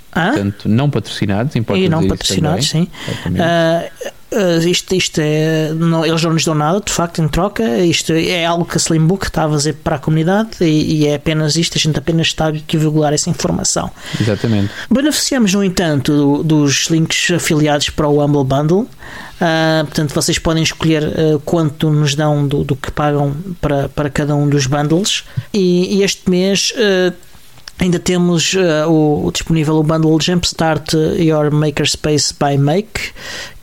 Speaker 2: patrocinados. Portanto, não patrocinados, importa
Speaker 1: E não patrocinados, sim. Uh, Uh, isto, isto é. Não, eles não nos dão nada, de facto, em troca. Isto é algo que a Slimbook está a fazer para a comunidade e, e é apenas isto. A gente apenas está a divulgar essa informação.
Speaker 2: Exatamente.
Speaker 1: Beneficiamos, no entanto, do, dos links afiliados para o Humble Bundle. Uh, portanto, vocês podem escolher uh, quanto nos dão do, do, que pagam para, para cada um dos bundles. E, e este mês Ainda temos uh, o, o, disponível o bundle Jumpstart Your Makerspace by Make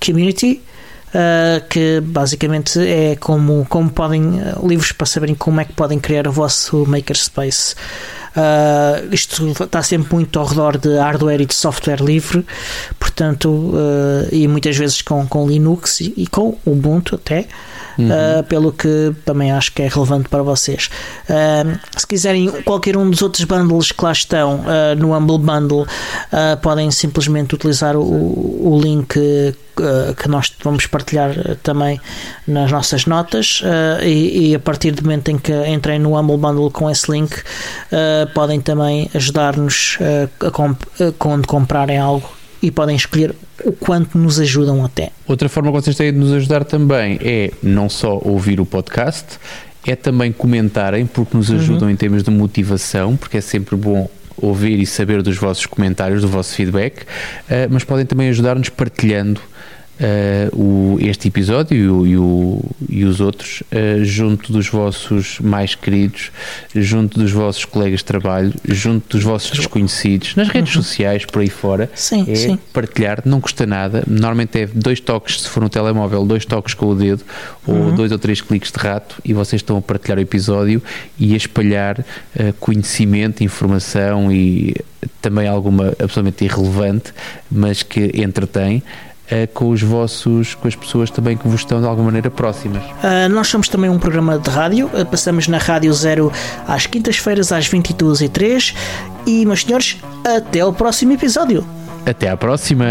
Speaker 1: Community, uh, que basicamente é como, como podem, uh, livros para saberem como é que podem criar o vosso Makerspace. Uh, isto está sempre muito ao redor de hardware e de software livre, portanto, e muitas vezes com, com Linux e, e com Ubuntu até. Uhum. Uh, pelo que também acho que é relevante para vocês. Uh, se quiserem qualquer um dos outros bundles que lá estão uh, no Humble Bundle, podem simplesmente utilizar o, o link que nós vamos partilhar também nas nossas notas e, e, a partir do momento em que entrem no Humble Bundle com esse link podem também ajudar-nos a comp quando comprarem algo e podem escolher o quanto nos ajudam até.
Speaker 2: Outra forma que vocês têm de nos ajudar também é não só ouvir o podcast, é também comentarem, porque nos ajudam uhum. em termos de motivação, porque é sempre bom ouvir e saber dos vossos comentários, do vosso feedback, uh, mas podem também ajudar-nos partilhando uh, o, este episódio e, o, e, o, e os outros uh, junto dos vossos mais queridos, junto dos vossos colegas de trabalho, junto dos vossos desconhecidos, nas redes uhum. sociais, por aí fora.
Speaker 1: Sim,
Speaker 2: é
Speaker 1: sim.
Speaker 2: partilhar, não custa nada. Normalmente é dois toques, se for no telemóvel, dois toques com o dedo uhum. ou dois ou três cliques de rato e vocês estão a partilhar o episódio e a espalhar uh, conhecimento, informação e também alguma absolutamente irrelevante, mas que entretém é com os vossos, com as pessoas também que vos estão de alguma maneira próximas.
Speaker 1: Uh, nós somos também um programa de rádio, uh, passamos na Rádio Zero às quintas-feiras às 22h03 e, meus senhores, até ao próximo episódio.
Speaker 2: Até à próxima!